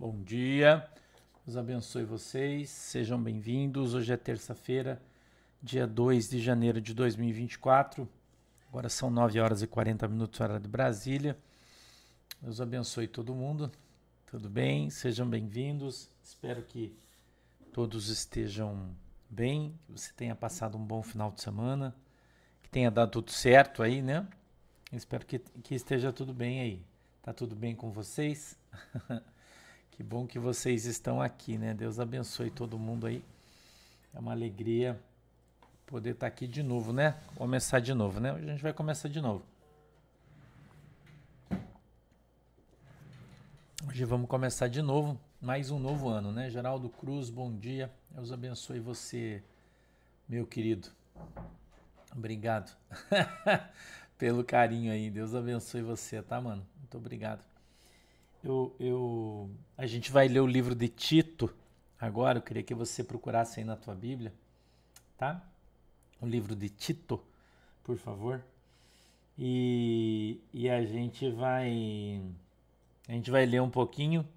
Bom dia, Deus abençoe vocês, sejam bem-vindos. Hoje é terça-feira, dia 2 de janeiro de 2024. Agora são 9 horas e 40 minutos, hora de Brasília. Deus abençoe todo mundo. Tudo bem? Sejam bem-vindos. Espero que todos estejam bem, que você tenha passado um bom final de semana, que tenha dado tudo certo aí, né? Espero que, que esteja tudo bem aí. Tá tudo bem com vocês? que bom que vocês estão aqui, né? Deus abençoe todo mundo aí. É uma alegria poder estar aqui de novo, né? Começar de novo, né? Hoje a gente vai começar de novo. Hoje vamos começar de novo, mais um novo ano, né? Geraldo Cruz, bom dia. Deus abençoe você, meu querido. Obrigado pelo carinho aí. Deus abençoe você, tá, mano? Muito obrigado. Eu, eu, a gente vai ler o livro de Tito agora. Eu queria que você procurasse aí na tua Bíblia, tá? O livro de Tito, por favor. E, e a gente vai a gente vai ler um pouquinho,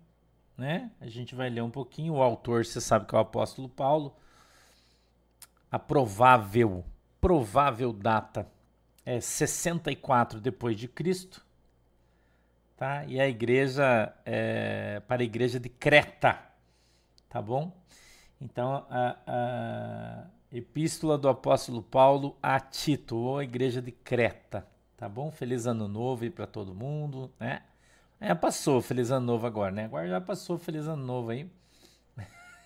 né? A gente vai ler um pouquinho. O autor, você sabe que é o apóstolo Paulo. A provável, provável data é 64 depois de Cristo, tá? E a igreja é para a igreja de Creta, tá bom? Então a, a epístola do apóstolo Paulo a Tito, ou a igreja de Creta, tá bom? Feliz ano novo aí para todo mundo, né? É, passou Feliz Ano Novo agora, né? Agora já passou Feliz Ano Novo aí.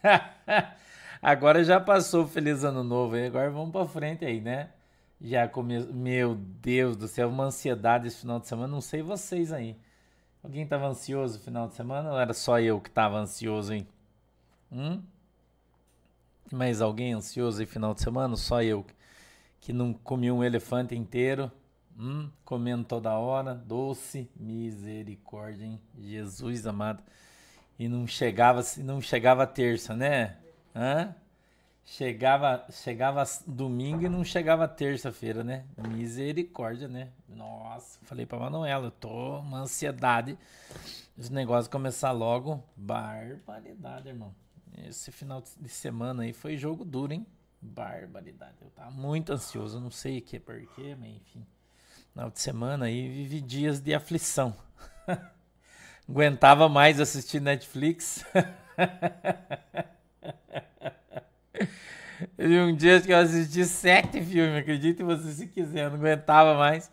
agora já passou Feliz Ano Novo aí. Agora vamos para frente aí, né? Já come... Meu Deus do céu, uma ansiedade esse final de semana. Não sei vocês aí. Alguém tava ansioso no final de semana ou era só eu que tava ansioso, hein? Hum? Mais alguém ansioso aí final de semana? Só eu que não comi um elefante inteiro. Hum, comendo toda hora, doce misericórdia, hein? Jesus amado. E não chegava, não chegava terça, né? Hã? Chegava, chegava domingo e não chegava terça-feira, né? Misericórdia, né? Nossa, falei pra Manuela, eu tô uma ansiedade. Esse negócio começar logo. Barbaridade, irmão. Esse final de semana aí foi jogo duro, hein? Barbaridade. Eu tava muito ansioso, não sei o que porquê, mas enfim final de semana aí vivi dias de aflição. Aguentava mais assistir Netflix. Teve um dia que eu assisti sete filmes, acredite você se quiser, eu não aguentava mais.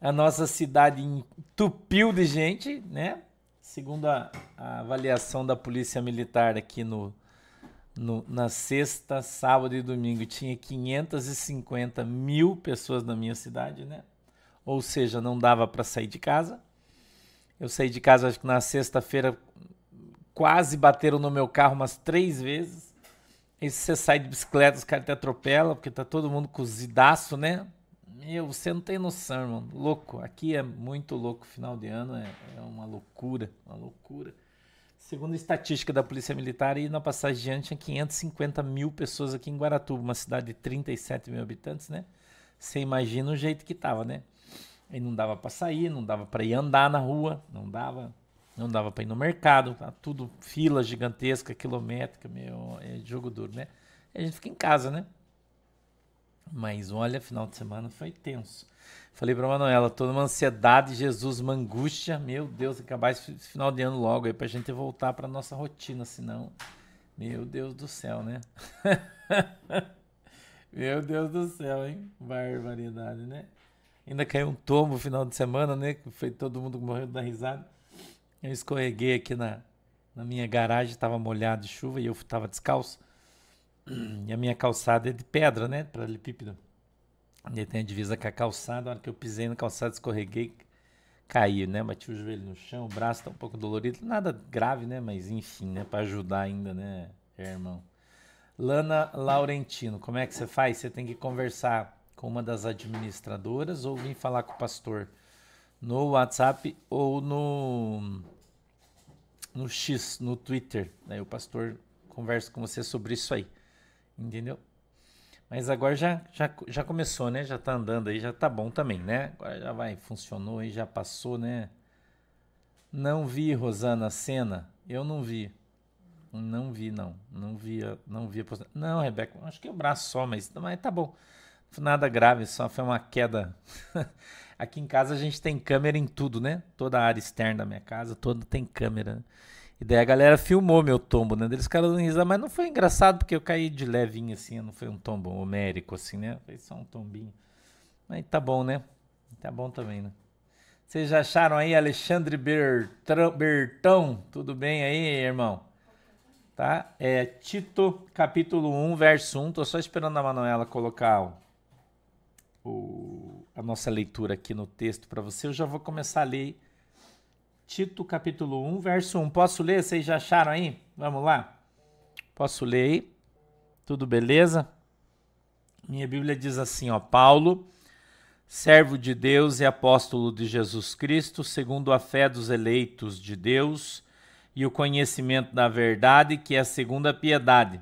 A nossa cidade entupiu de gente, né? Segundo a, a avaliação da Polícia Militar aqui no, no, na sexta, sábado e domingo, tinha 550 mil pessoas na minha cidade, né? ou seja, não dava para sair de casa. Eu saí de casa acho que na sexta-feira quase bateram no meu carro umas três vezes. Se você sai de bicicleta, os caras te atropelam, porque tá todo mundo cozidaço, né? Meu, você não tem noção, irmão. Louco. Aqui é muito louco. Final de ano é, é uma loucura. Uma loucura. Segundo a estatística da Polícia Militar, e na passagem de ano tinha 550 mil pessoas aqui em Guaratuba, uma cidade de 37 mil habitantes, né? Você imagina o jeito que tava, né? Aí não dava para sair, não dava para ir andar na rua, não dava, não dava para ir no mercado, tá tudo fila gigantesca, quilométrica, meu, é jogo duro, né? E a gente fica em casa, né? Mas olha, final de semana foi tenso. Falei para Manuela, toda uma ansiedade, Jesus, uma angústia, meu Deus, acabar esse final de ano logo aí pra gente voltar para nossa rotina, senão, meu Deus do céu, né? meu Deus do céu, hein? Barbaridade, né? Ainda caiu um tombo final de semana, né? Foi todo mundo morrendo da risada. Eu escorreguei aqui na, na minha garagem, estava molhado de chuva e eu estava descalço. E a minha calçada é de pedra, né? Paralelepípedo. E tem a divisa com a calçada. A hora que eu pisei na calçada, escorreguei, caí, né? Bati o joelho no chão, o braço tá um pouco dolorido. Nada grave, né? Mas enfim, né? Para ajudar ainda, né, irmão? Lana Laurentino, como é que você faz? Você tem que conversar com uma das administradoras ou vir falar com o pastor no WhatsApp ou no no X, no Twitter. Né? O pastor conversa com você sobre isso aí. Entendeu? Mas agora já, já, já começou, né? Já tá andando aí, já tá bom também, né? Agora já vai, funcionou aí, já passou, né? Não vi, Rosana, a cena. Eu não vi. Não vi, não. Não vi, não vi. Não, Rebeca, acho que é o braço só, mas, mas tá bom. Nada grave, só foi uma queda. Aqui em casa a gente tem câmera em tudo, né? Toda a área externa da minha casa, toda tem câmera. E daí a galera filmou meu tombo, né? Eles ficaram dando risada, mas não foi engraçado porque eu caí de levinho assim, não foi um tombo homérico assim, né? Foi só um tombinho. Mas tá bom, né? Tá bom também, né? Vocês já acharam aí Alexandre Bertão? Tudo bem aí, irmão? Tá? É Tito, capítulo 1, verso 1. Tô só esperando a Manuela colocar o, o, a nossa leitura aqui no texto para você. Eu já vou começar a ler Tito capítulo 1, verso 1. Posso ler? Vocês já acharam aí? Vamos lá? Posso ler aí? Tudo beleza? Minha Bíblia diz assim, ó, Paulo, servo de Deus e apóstolo de Jesus Cristo, segundo a fé dos eleitos de Deus e o conhecimento da verdade, que é a segunda piedade,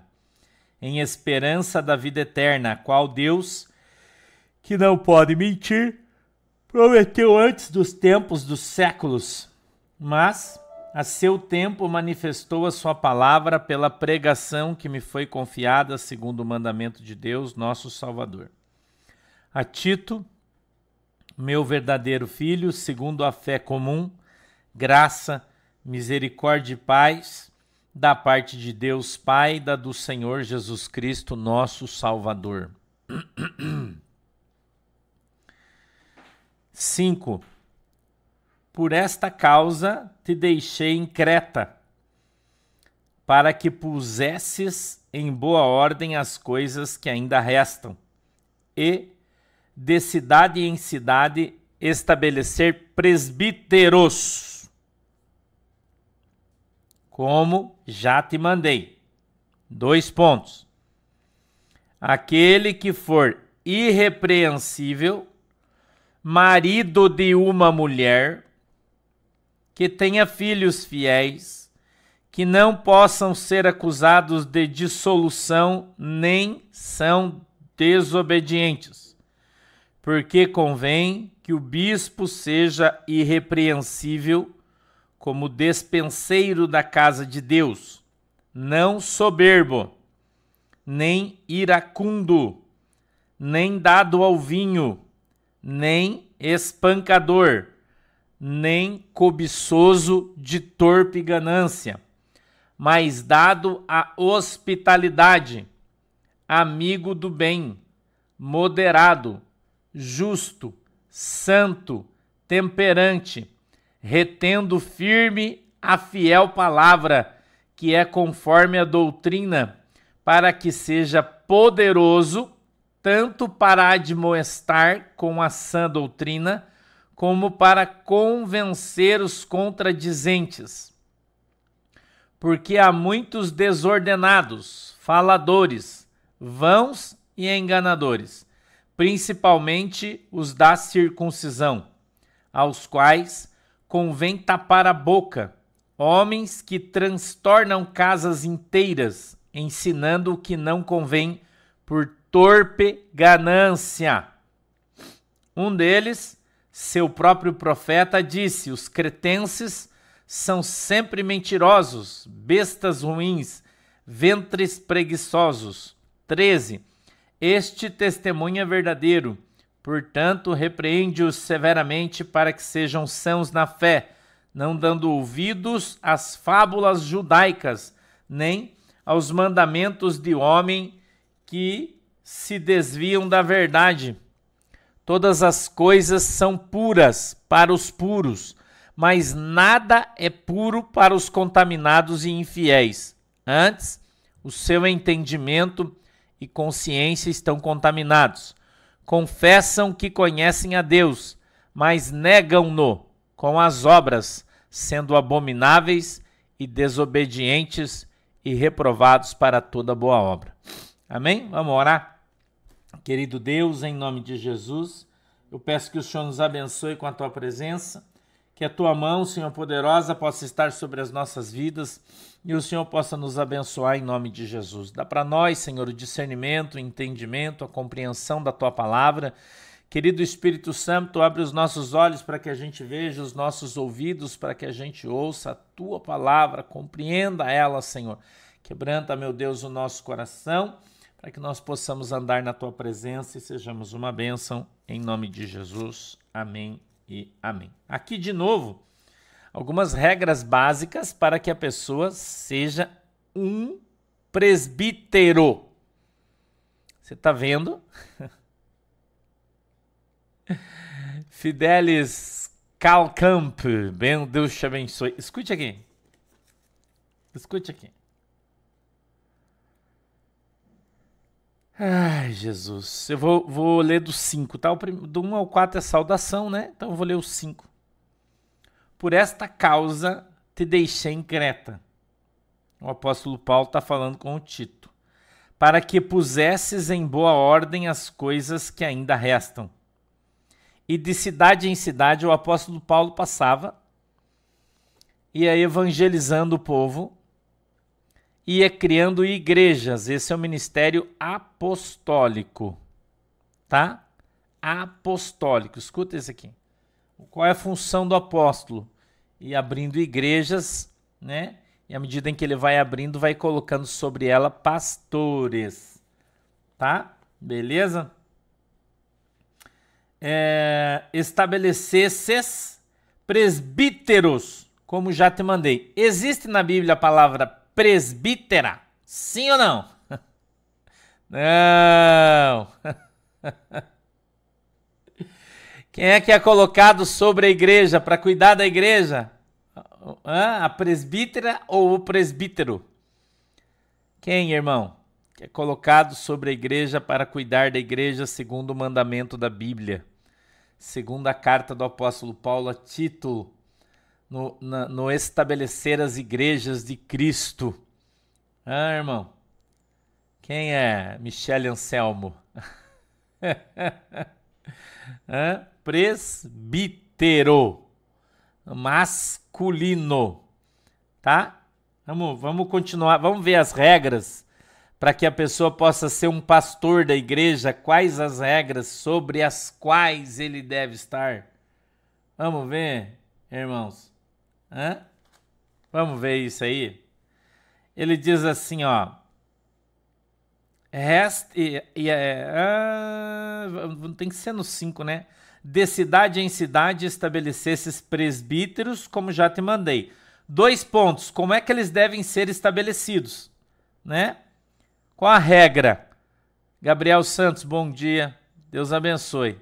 em esperança da vida eterna, a qual Deus, que não pode mentir, prometeu antes dos tempos dos séculos mas a seu tempo manifestou a sua palavra pela pregação que me foi confiada segundo o mandamento de Deus, nosso Salvador. A Tito, meu verdadeiro filho, segundo a fé comum, graça, misericórdia e paz da parte de Deus Pai da do Senhor Jesus Cristo, nosso Salvador. 5 por esta causa te deixei em Creta, para que pusesses em boa ordem as coisas que ainda restam, e, de cidade em cidade, estabelecer presbíteros, como já te mandei. Dois pontos. Aquele que for irrepreensível, marido de uma mulher, que tenha filhos fiéis, que não possam ser acusados de dissolução nem são desobedientes, porque convém que o bispo seja irrepreensível como despenseiro da casa de Deus, não soberbo, nem iracundo, nem dado ao vinho, nem espancador nem cobiçoso de torpe ganância, mas dado à hospitalidade, amigo do bem, moderado, justo, santo, temperante, retendo firme a fiel palavra, que é conforme a doutrina, para que seja poderoso tanto para admoestar com a sã doutrina, como para convencer os contradizentes. Porque há muitos desordenados, faladores, vãos e enganadores, principalmente os da circuncisão, aos quais convém tapar a boca, homens que transtornam casas inteiras, ensinando o que não convém por torpe ganância. Um deles, seu próprio profeta disse: os cretenses são sempre mentirosos, bestas ruins, ventres preguiçosos. 13. Este testemunho é verdadeiro, portanto, repreende-os severamente para que sejam sãos na fé, não dando ouvidos às fábulas judaicas, nem aos mandamentos de homem que se desviam da verdade Todas as coisas são puras para os puros, mas nada é puro para os contaminados e infiéis. Antes, o seu entendimento e consciência estão contaminados. Confessam que conhecem a Deus, mas negam-no com as obras, sendo abomináveis e desobedientes e reprovados para toda boa obra. Amém? Vamos orar? Querido Deus, em nome de Jesus, eu peço que o Senhor nos abençoe com a tua presença, que a tua mão, Senhor poderosa, possa estar sobre as nossas vidas e o Senhor possa nos abençoar em nome de Jesus. Dá para nós, Senhor, o discernimento, o entendimento, a compreensão da tua palavra Querido Espírito Santo, abre os nossos olhos para que a gente veja, os nossos ouvidos para que a gente ouça a tua palavra, compreenda ela, Senhor. Quebranta, meu Deus, o nosso coração para que nós possamos andar na tua presença e sejamos uma bênção em nome de Jesus. Amém e amém. Aqui de novo, algumas regras básicas para que a pessoa seja um presbítero. Você está vendo? Fidelis Calcamp, bem, Deus te abençoe. Escute aqui. Escute aqui. Ai, Jesus. Eu vou, vou ler do 5, tá? Do 1 um ao 4 é saudação, né? Então eu vou ler o 5. Por esta causa te deixei em Creta. O apóstolo Paulo está falando com o Tito. Para que pusesses em boa ordem as coisas que ainda restam e de cidade em cidade o apóstolo Paulo passava, ia evangelizando o povo, ia criando igrejas. Esse é o ministério apostólico, tá? Apostólico. Escuta isso aqui. Qual é a função do apóstolo? E abrindo igrejas, né? E à medida em que ele vai abrindo, vai colocando sobre ela pastores, tá? Beleza? é, estabelecesses presbíteros, como já te mandei. Existe na Bíblia a palavra presbítera? Sim ou não? Não. Quem é que é colocado sobre a igreja para cuidar da igreja? A presbítera ou o presbítero? Quem, irmão? Que é colocado sobre a igreja para cuidar da igreja segundo o mandamento da Bíblia segunda carta do apóstolo Paulo a Tito, no, na, no estabelecer as igrejas de Cristo. Ah, irmão, quem é Michele Anselmo? ah, presbítero, masculino, tá? Vamos, vamos continuar, vamos ver as regras para que a pessoa possa ser um pastor da igreja, quais as regras sobre as quais ele deve estar? Vamos ver, irmãos? Hã? Vamos ver isso aí? Ele diz assim, ó. Rest, e, e, é, ah, tem que ser no 5, né? De cidade em cidade estabelecesses presbíteros, como já te mandei. Dois pontos. Como é que eles devem ser estabelecidos? Né? Qual a regra? Gabriel Santos, bom dia. Deus abençoe.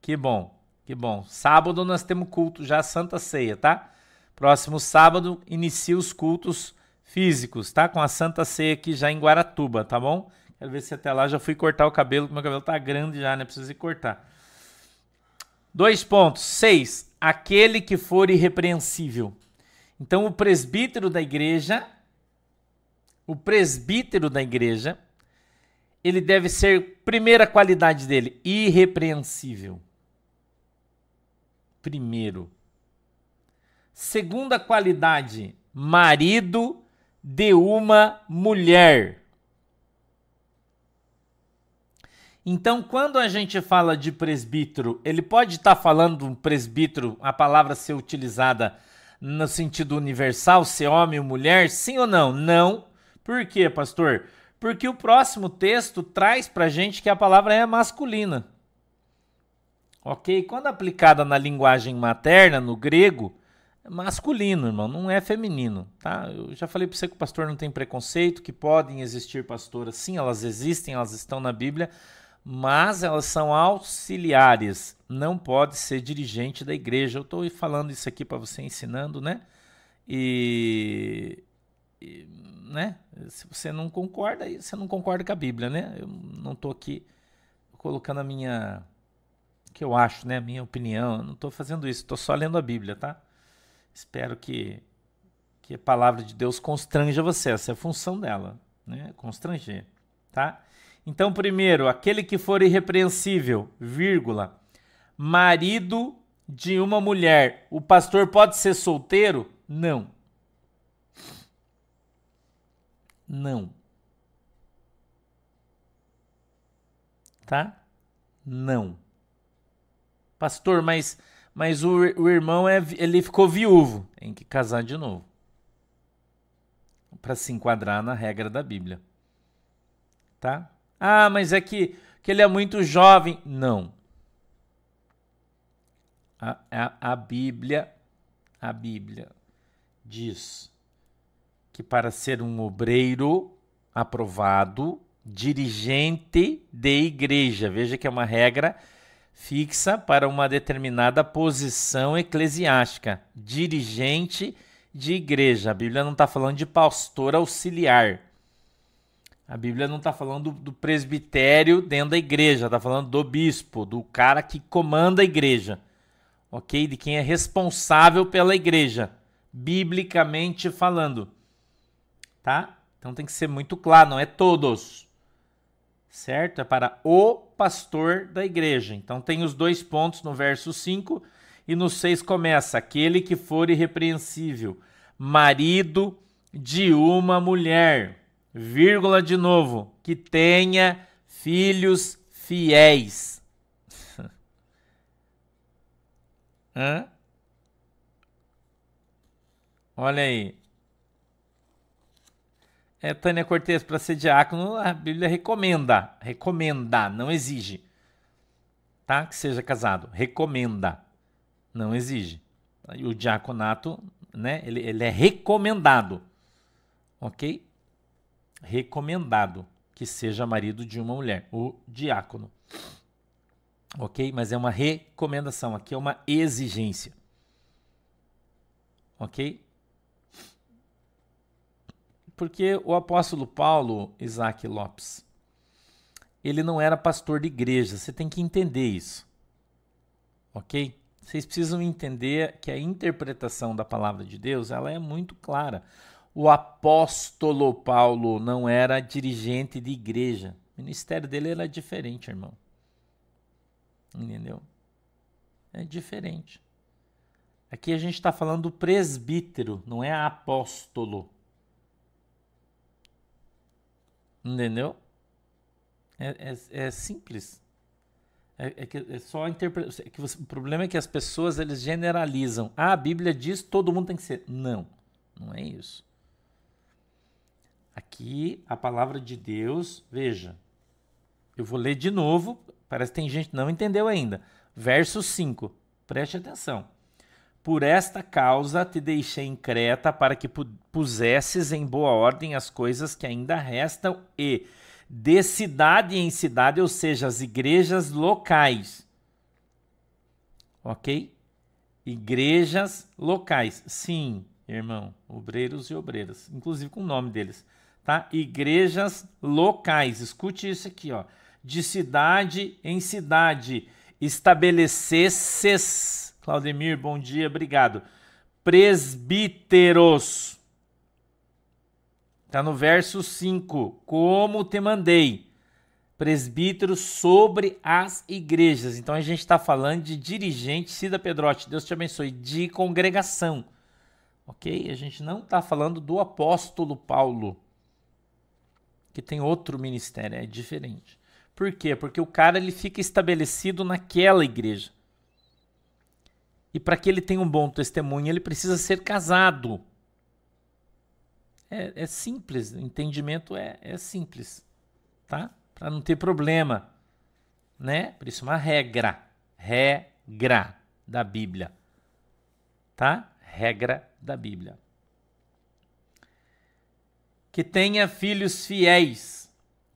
Que bom, que bom. Sábado nós temos culto já Santa Ceia, tá? Próximo sábado inicia os cultos físicos, tá? Com a Santa Ceia aqui já em Guaratuba, tá bom? Quero ver se até lá já fui cortar o cabelo, meu cabelo tá grande já, né? Preciso ir cortar. Dois pontos. Seis. Aquele que for irrepreensível. Então, o presbítero da igreja o presbítero da igreja, ele deve ser, primeira qualidade dele, irrepreensível. Primeiro. Segunda qualidade, marido de uma mulher. Então, quando a gente fala de presbítero, ele pode estar tá falando um presbítero, a palavra ser utilizada no sentido universal, ser homem ou mulher, sim ou não? Não por quê, pastor? Porque o próximo texto traz para gente que a palavra é masculina. Ok? Quando aplicada na linguagem materna, no grego, masculino, irmão, não é feminino, tá? Eu já falei para você que o pastor não tem preconceito, que podem existir pastoras, sim, elas existem, elas estão na Bíblia, mas elas são auxiliares, não pode ser dirigente da igreja. Eu estou falando isso aqui para você ensinando, né? E, e né? Se você não concorda, você não concorda com a Bíblia, né? Eu não estou aqui colocando a minha que eu acho, né, a minha opinião, eu não estou fazendo isso, estou só lendo a Bíblia, tá? Espero que que a palavra de Deus constranja você, essa é a função dela, né? Constranger, tá? Então, primeiro, aquele que for irrepreensível, vírgula, marido de uma mulher. O pastor pode ser solteiro? Não. Não. Tá? Não. Pastor, mas, mas o, o irmão é, ele ficou viúvo. Tem que casar de novo. Para se enquadrar na regra da Bíblia. Tá? Ah, mas é que, que ele é muito jovem. Não. A, a, a Bíblia, a Bíblia diz que para ser um obreiro aprovado, dirigente de igreja, veja que é uma regra fixa para uma determinada posição eclesiástica, dirigente de igreja. A Bíblia não está falando de pastor auxiliar. A Bíblia não está falando do, presbitério dentro da igreja, está falando do bispo, do cara que comanda a igreja, ok? De quem é responsável pela igreja, biblicamente falando, tá? Então tem que ser muito claro, não é todos, certo? É para o pastor da igreja. Então tem os dois pontos no verso 5 e no 6 começa: aquele que for irrepreensível, marido de uma mulher vírgula de novo, que tenha filhos fiéis. Hã? Olha aí. É, Tânia Cortez, para ser diácono, a Bíblia recomenda. Recomenda, não exige. Tá? Que seja casado. Recomenda. Não exige. E o diaconato, né? Ele, ele é recomendado. Ok? recomendado que seja marido de uma mulher, o diácono. Ok? Mas é uma recomendação, aqui é uma exigência. Ok? Porque o apóstolo Paulo, Isaac Lopes, ele não era pastor de igreja, você tem que entender isso. Ok? Vocês precisam entender que a interpretação da palavra de Deus ela é muito clara o apóstolo Paulo não era dirigente de igreja. O ministério dele era diferente, irmão. Entendeu? É diferente. Aqui a gente está falando do presbítero, não é apóstolo. Entendeu? É, é, é simples. É, é, que é só interpretação. É o problema é que as pessoas eles generalizam. Ah, a Bíblia diz todo mundo tem que ser. Não, não é isso. Aqui a palavra de Deus, veja, eu vou ler de novo, parece que tem gente que não entendeu ainda. Verso 5, preste atenção. Por esta causa te deixei em Creta para que pusesses em boa ordem as coisas que ainda restam e de cidade em cidade, ou seja, as igrejas locais. Ok? Igrejas locais. Sim, irmão, obreiros e obreiras, inclusive com o nome deles tá? Igrejas locais. Escute isso aqui, ó. De cidade em cidade, estabelecesses, Claudemir, bom dia, obrigado. Presbíteros. Tá no verso 5. Como te mandei. Presbíteros sobre as igrejas. Então a gente está falando de dirigente, Cida Pedrotti, Deus te abençoe, de congregação. Ok? A gente não está falando do apóstolo Paulo que tem outro ministério, é diferente. Por quê? Porque o cara ele fica estabelecido naquela igreja. E para que ele tenha um bom testemunho, ele precisa ser casado. É, é simples, o entendimento é, é simples, tá? Para não ter problema, né? Por isso uma regra, regra da Bíblia, tá? Regra da Bíblia que tenha filhos fiéis,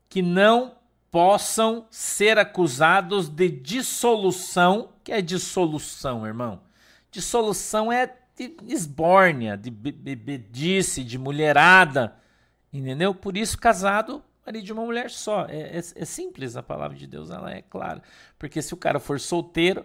que não possam ser acusados de dissolução, que é dissolução, irmão. Dissolução é de esbórnia, de bebedice, de mulherada, entendeu? Por isso, casado, marido de uma mulher só. É, é, é, simples a palavra de Deus, ela é clara. Porque se o cara for solteiro,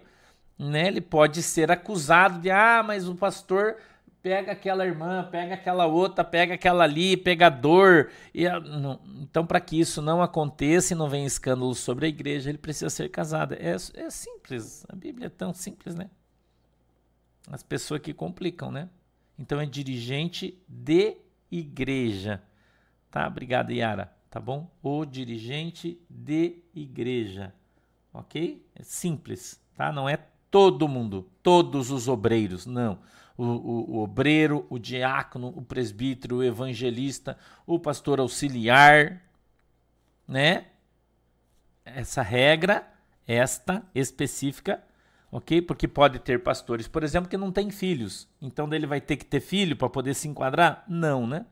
né, ele pode ser acusado de, ah, mas o pastor pega aquela irmã, pega aquela outra, pega aquela ali, pegador. E não, então, para que isso não aconteça e não venha escândalo sobre a igreja, ele precisa ser casado. É, é simples. A Bíblia é tão simples, né? As pessoas que complicam, né? Então é dirigente de igreja. Tá? Obrigado, Yara. Tá bom? O dirigente de igreja. Ok? É simples, tá? Não é todo mundo, todos os obreiros, não. O, o, o, obreiro, o diácono, o presbítero, o evangelista, o pastor auxiliar, né? Essa regra, esta específica, ok? Porque pode ter pastores, por exemplo, que não têm filhos. Então ele vai ter que ter filho para poder se enquadrar? Não, né?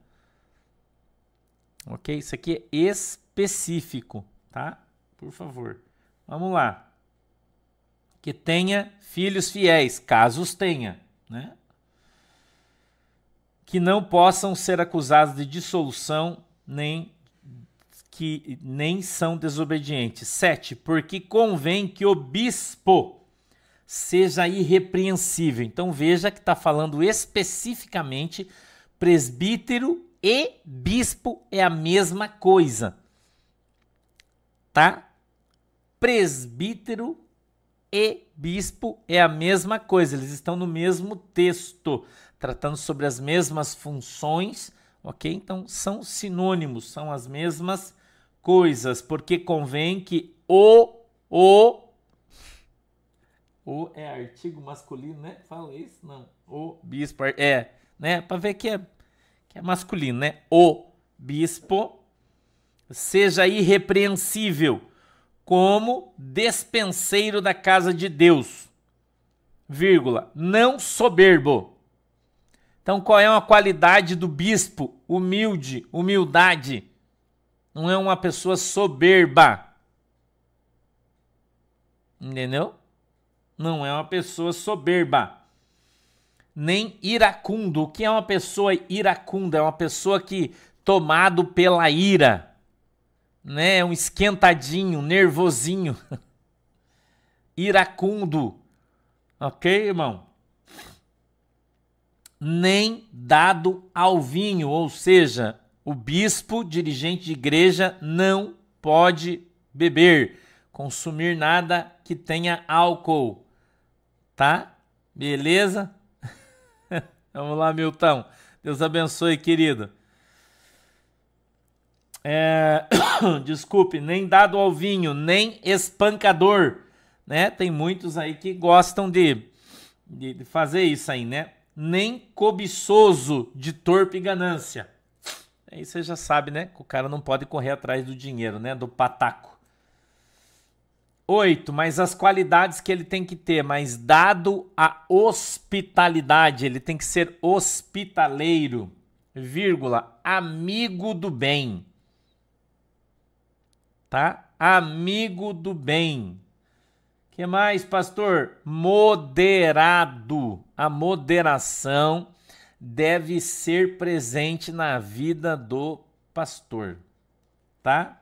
Ok? Isso aqui é específico, tá? Por favor. Vamos lá. Que tenha filhos fiéis, caso os tenha, né? Que não possam ser acusados de dissolução nem que nem são desobedientes. 7. Porque convém que o bispo seja irrepreensível. Então veja que está falando especificamente presbítero e bispo é a mesma coisa. Tá? Presbítero e bispo é a mesma coisa, eles estão no mesmo texto, tratando sobre as mesmas funções, ok? Então são sinônimos, são as mesmas coisas, porque convém que o, o, o é artigo masculino, né? Fala isso? Não. O bispo é, né? Para ver que é, que é masculino, né? O bispo seja irrepreensível como despenseiro da casa de Deus, vírgula, não soberbo. Então, qual é uma qualidade do bispo? Humilde, humildade. Não é uma pessoa soberba. Entendeu? Não é uma pessoa soberba. Nem iracundo. O que é uma pessoa iracunda? É uma pessoa que tomado pela ira né? Um esquentadinho, nervosinho, iracundo. Ok, irmão? Nem dado ao vinho, ou seja, o bispo, dirigente de igreja, não pode beber, consumir nada que tenha álcool. Tá? Beleza? Vamos lá, Milton. Deus abençoe, querido é, desculpe, nem dado ao vinho, nem espancador, né? Tem muitos aí que gostam de, de, fazer isso aí, né? Nem cobiçoso de torpe ganância. Aí você já sabe, né? Que o cara não pode correr atrás do dinheiro, né? Do pataco. Oito, mas as qualidades que ele tem que ter, mas dado a hospitalidade, ele tem que ser hospitaleiro, vírgula, amigo do bem tá? Amigo do bem. Que mais, pastor? Moderado. A moderação deve ser presente na vida do pastor, tá?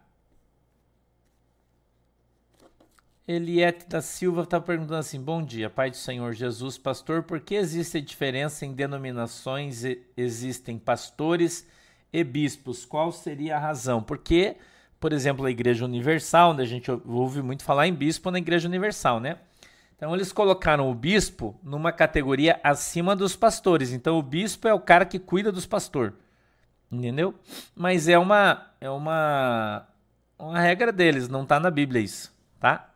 Eliette da Silva está perguntando assim: Bom dia, Pai do Senhor Jesus, pastor, por que existe diferença em denominações? Existem pastores e bispos. Qual seria a razão? Porque por exemplo, a Igreja Universal, onde a gente ouve muito falar em bispo na Igreja Universal, né? Então eles colocaram o bispo numa categoria acima dos pastores. Então o bispo é o cara que cuida dos pastores. Entendeu? Mas é uma é uma uma regra deles, não tá na Bíblia isso, tá?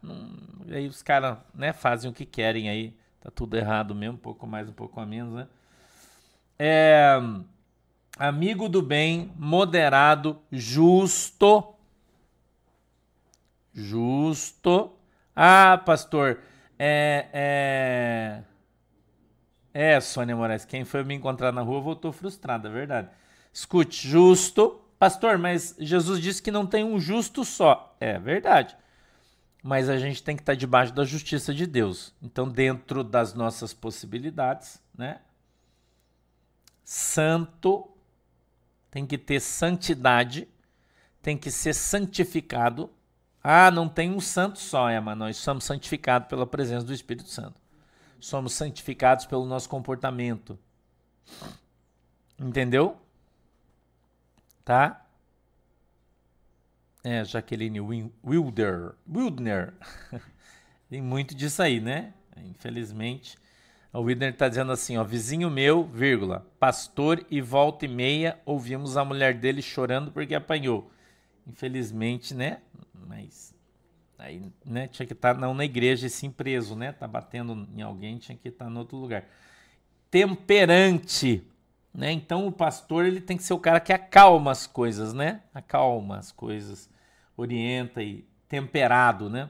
aí os caras, né, fazem o que querem aí. Tá tudo errado mesmo, um pouco mais, um pouco a menos, né? É amigo do bem, moderado, justo, Justo. Ah, pastor, é, é, é, Sônia Moraes, quem foi me encontrar na rua voltou frustrado, é verdade. Escute, justo. Pastor, mas Jesus disse que não tem um justo só. É verdade. Mas a gente tem que estar debaixo da justiça de Deus. Então, dentro das nossas possibilidades, né? Santo tem que ter santidade, tem que ser santificado ah, não tem um santo só, Emma. Nós somos santificados pela presença do Espírito Santo. Somos santificados pelo nosso comportamento. Entendeu? Tá? É, Jaqueline Wilder. Wildner. tem muito disso aí, né? Infelizmente. O Wilder está dizendo assim, ó, vizinho meu, vírgula, pastor e volta e meia ouvimos a mulher dele chorando porque apanhou. Infelizmente, né? Mas Aí, né, tinha que estar tá não na igreja e sim preso, né? Tá batendo em alguém, tinha que estar tá em outro lugar. Temperante, né? Então o pastor ele tem que ser o cara que acalma as coisas, né? Acalma as coisas, orienta e temperado, né?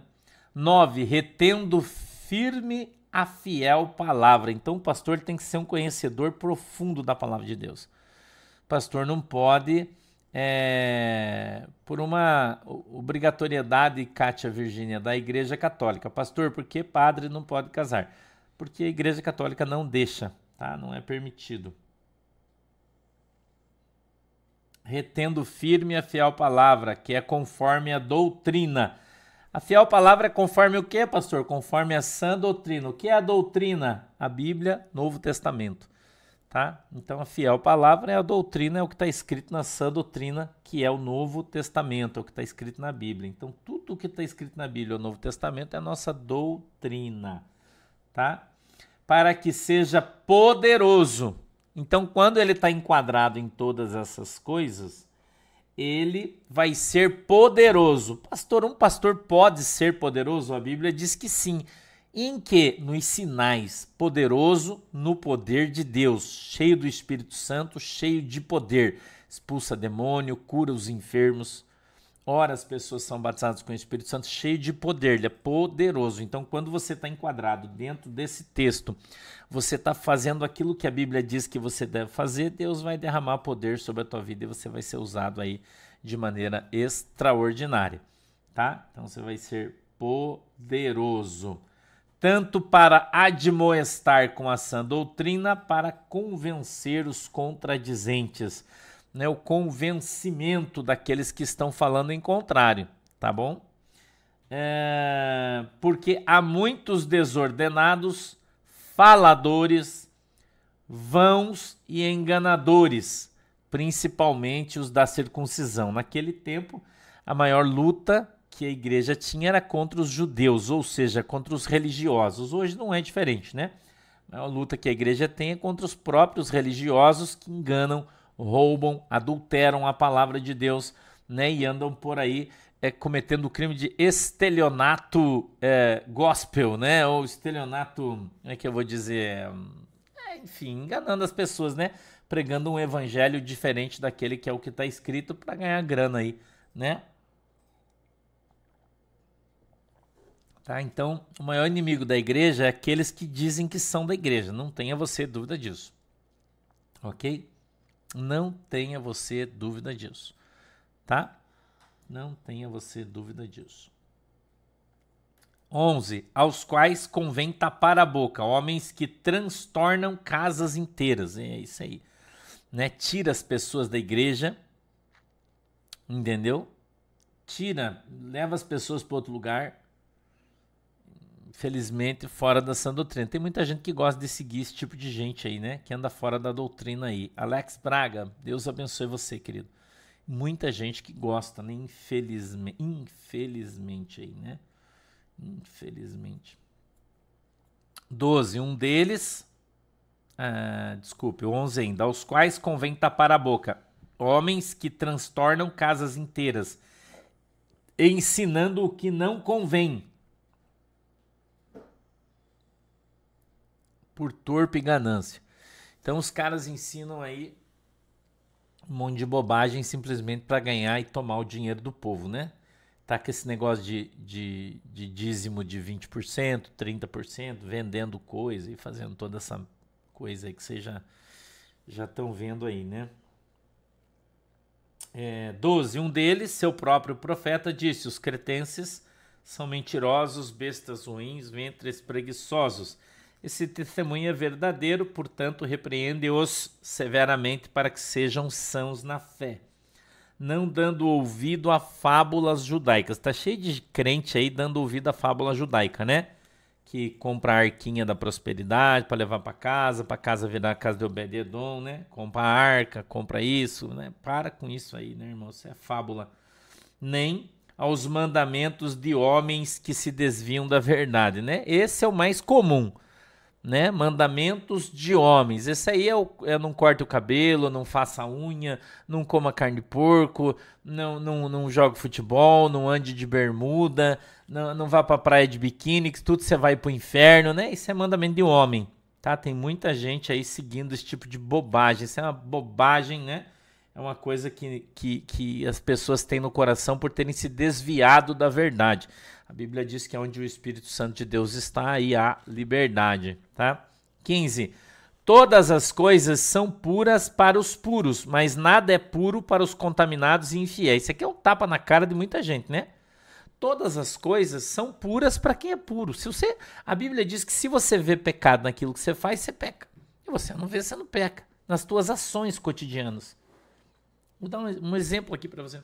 Nove, retendo firme a fiel palavra. Então o pastor tem que ser um conhecedor profundo da palavra de Deus. O pastor não pode é, por uma obrigatoriedade, Kátia Virgínia, da Igreja Católica. Pastor, por que padre não pode casar? Porque a Igreja Católica não deixa, tá? Não é permitido. Retendo firme a fiel palavra, que é conforme a doutrina. A fiel palavra é conforme o que, pastor? Conforme a sã doutrina. O que é a doutrina? A Bíblia, Novo Testamento tá? Então a fiel palavra é a doutrina, é o que está escrito na sã doutrina, que é o Novo Testamento, é o que está escrito na Bíblia. Então tudo o que está escrito na Bíblia, o Novo Testamento, é a nossa doutrina, tá? Para que seja poderoso. Então quando ele está enquadrado em todas essas coisas, ele vai ser poderoso. Pastor, um pastor pode ser poderoso? A Bíblia diz que sim em que nos sinais, poderoso no poder de Deus, cheio do Espírito Santo, cheio de poder, expulsa demônio, cura os enfermos. Ora, as pessoas são batizadas com o Espírito Santo, cheio de poder, ele é poderoso. Então, quando você está enquadrado dentro desse texto, você está fazendo aquilo que a Bíblia diz que você deve fazer, Deus vai derramar poder sobre a tua vida e você vai ser usado aí de maneira extraordinária, tá? Então, você vai ser poderoso tanto para admoestar com a sã doutrina, para convencer os contradizentes, né? o convencimento daqueles que estão falando em contrário, tá bom? É, porque há muitos desordenados, faladores, vãos e enganadores, principalmente os da circuncisão. Naquele tempo, a maior luta que a igreja tinha era contra os judeus, ou seja, contra os religiosos. Hoje não é diferente, né? A luta que a igreja tem é contra os próprios religiosos que enganam, roubam, adulteram a palavra de Deus, né? E andam por aí é, cometendo o crime de estelionato é, gospel, né? Ou estelionato, como é que eu vou dizer? É, enfim, enganando as pessoas, né? Pregando um evangelho diferente daquele que é o que está escrito para ganhar grana aí, né? Tá? Então, o maior inimigo da igreja é aqueles que dizem que são da igreja. Não tenha você dúvida disso. Ok? Não tenha você dúvida disso. Tá? Não tenha você dúvida disso. 11. Aos quais convém tapar a boca, homens que transtornam casas inteiras. É isso aí. Né? Tira as pessoas da igreja, entendeu? Tira, leva as pessoas para outro lugar, felizmente, fora da sã doutrina. Tem muita gente que gosta de seguir esse tipo de gente aí, né? Que anda fora da doutrina aí. Alex Braga, Deus abençoe você, querido. Muita gente que gosta, né? Infelizmente, infelizmente aí, né? Infelizmente. 12. Um deles, ah, desculpe, 11 ainda, aos quais convém tapar a boca. Homens que transtornam casas inteiras, ensinando o que não convém por torpe ganância. Então os caras ensinam aí um monte de bobagem simplesmente para ganhar e tomar o dinheiro do povo, né? Tá com esse negócio de, de, de dízimo de 20%, 30%, vendendo coisa e fazendo toda essa coisa aí que vocês já estão vendo aí, né? É, 12. Um deles, seu próprio profeta, disse: Os cretenses são mentirosos, bestas ruins, ventres preguiçosos esse testemunho é verdadeiro, portanto, repreende-os severamente para que sejam sãos na fé, não dando ouvido a fábulas judaicas. Tá cheio de crente aí dando ouvido à fábula judaica, né? Que compra a arquinha da prosperidade para levar para casa, para casa virar a casa de Obed-edom, né? Compra a arca, compra isso, né? Para com isso aí, né, irmão? Isso é fábula. Nem aos mandamentos de homens que se desviam da verdade, né? Esse é o mais comum né? Mandamentos de homens. Esse aí é, o, é não corte o cabelo, não faça unha, não coma carne de porco, não, não, não jogue futebol, não ande de bermuda, não, não vá pra praia de biquíni, que tudo você vai pro inferno, né? Isso é mandamento de homem, tá? Tem muita gente aí seguindo esse tipo de bobagem. Isso é uma bobagem, né? É uma coisa que, que, que as pessoas têm no coração por terem se desviado da verdade. A Bíblia diz que é onde o Espírito Santo de Deus está, aí há liberdade, tá? 15. Todas as coisas são puras para os puros, mas nada é puro para os contaminados e infiéis. Isso aqui é um tapa na cara de muita gente, né? Todas as coisas são puras para quem é puro. Se você, a Bíblia diz que se você vê pecado naquilo que você faz, você peca. E você não vê, você não peca nas tuas ações cotidianas. Vou dar um, um exemplo aqui para você.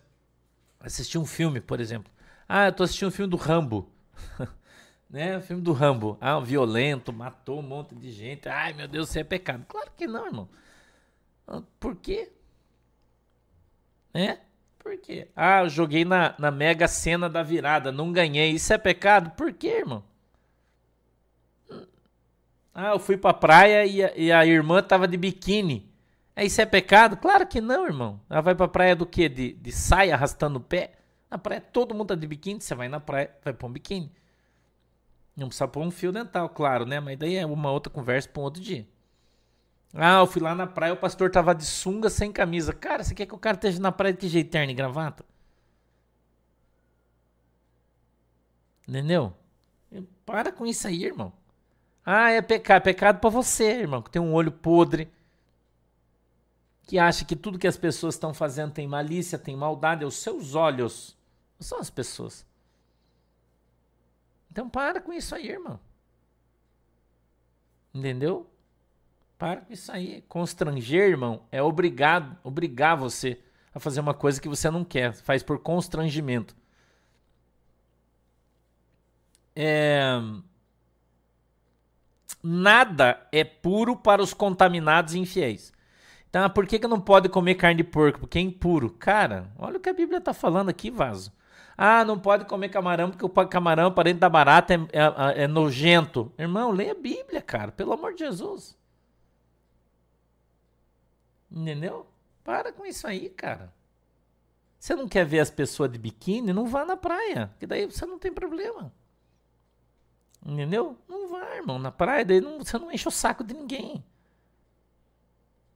Assistir um filme, por exemplo. Ah, eu tô assistindo o filme do Rambo. né? O filme do Rambo. Ah, um violento, matou um monte de gente. Ai, meu Deus, isso é pecado. Claro que não, irmão. Ah, por quê? Né? Por quê? Ah, eu joguei na, na mega cena da virada, não ganhei. Isso é pecado? Por quê, irmão? Ah, eu fui pra praia e a, e a irmã tava de biquíni. É, isso é pecado? Claro que não, irmão. Ela vai pra praia do quê? De, de saia arrastando o pé? Na praia todo mundo tá de biquíni, você vai na praia, vai pôr um biquíni. Não precisa pôr um fio dental, claro, né? Mas daí é uma outra conversa para um outro dia. Ah, eu fui lá na praia, o pastor tava de sunga sem camisa. Cara, você quer que o cara esteja na praia de que jeito, terno e gravata? Entendeu? Para com isso aí, irmão. Ah, é pecado. É pecado para você, irmão, que tem um olho podre. Que acha que tudo que as pessoas estão fazendo tem malícia, tem maldade. É os seus olhos não são as pessoas. Então para com isso aí, irmão. Entendeu? Para com isso aí. Constranger, irmão, é obrigado, obrigar você a fazer uma coisa que você não quer. Faz por constrangimento. É... Nada é puro para os contaminados e infiéis. Então, por que, que não pode comer carne de porco? Porque é impuro. Cara, olha o que a Bíblia está falando aqui, vaso. Ah, não pode comer camarão porque o camarão, parente da barata, é, é, é nojento. Irmão, leia a Bíblia, cara. Pelo amor de Jesus. Entendeu? Para com isso aí, cara. Você não quer ver as pessoas de biquíni? Não vá na praia. Que daí você não tem problema. Entendeu? Não vá, irmão, na praia. Daí não, você não enche o saco de ninguém.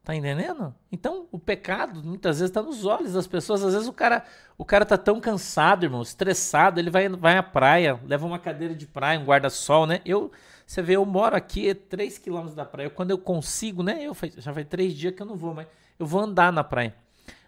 Tá entendendo? Então, o pecado muitas vezes está nos olhos das pessoas. Às vezes o cara, o cara tá tão cansado, irmão, estressado, ele vai, vai à praia, leva uma cadeira de praia, um guarda-sol, né? Eu, você vê, eu moro aqui, é 3 quilômetros da praia. Quando eu consigo, né? Eu já faz três dias que eu não vou, mas eu vou andar na praia.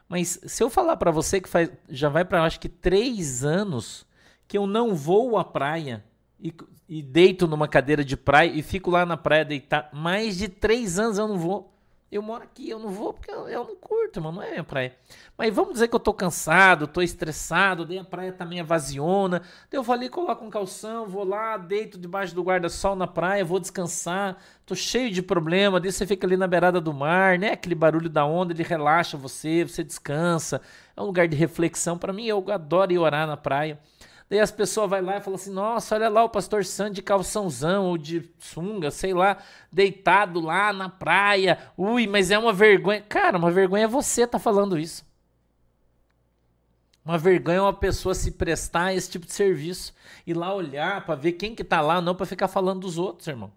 Mas se eu falar para você que faz, já vai para acho que três anos que eu não vou à praia e, e deito numa cadeira de praia e fico lá na praia deitado, mais de três anos eu não vou. Eu moro aqui, eu não vou porque eu, eu, não curto, mano, não é minha praia. Mas vamos dizer que eu tô cansado, tô estressado, daí a praia tá meio vaziona. Daí eu vou ali, coloco um calção, vou lá, deito debaixo do guarda-sol na praia, vou descansar. Tô cheio de problema, daí você fica ali na beirada do mar, né? Aquele barulho da onda, ele relaxa você, você descansa. É um lugar de reflexão. para mim, eu adoro ir orar na praia. Daí as pessoas vai lá e falam assim: "Nossa, olha lá o pastor Sandy de calçãozão ou de sunga, sei lá, deitado lá na praia. Ui, mas é uma vergonha". Cara, uma vergonha é você tá falando isso. Uma vergonha é uma pessoa se prestar a esse tipo de serviço e lá olhar para ver quem que tá lá, não para ficar falando dos outros, irmão.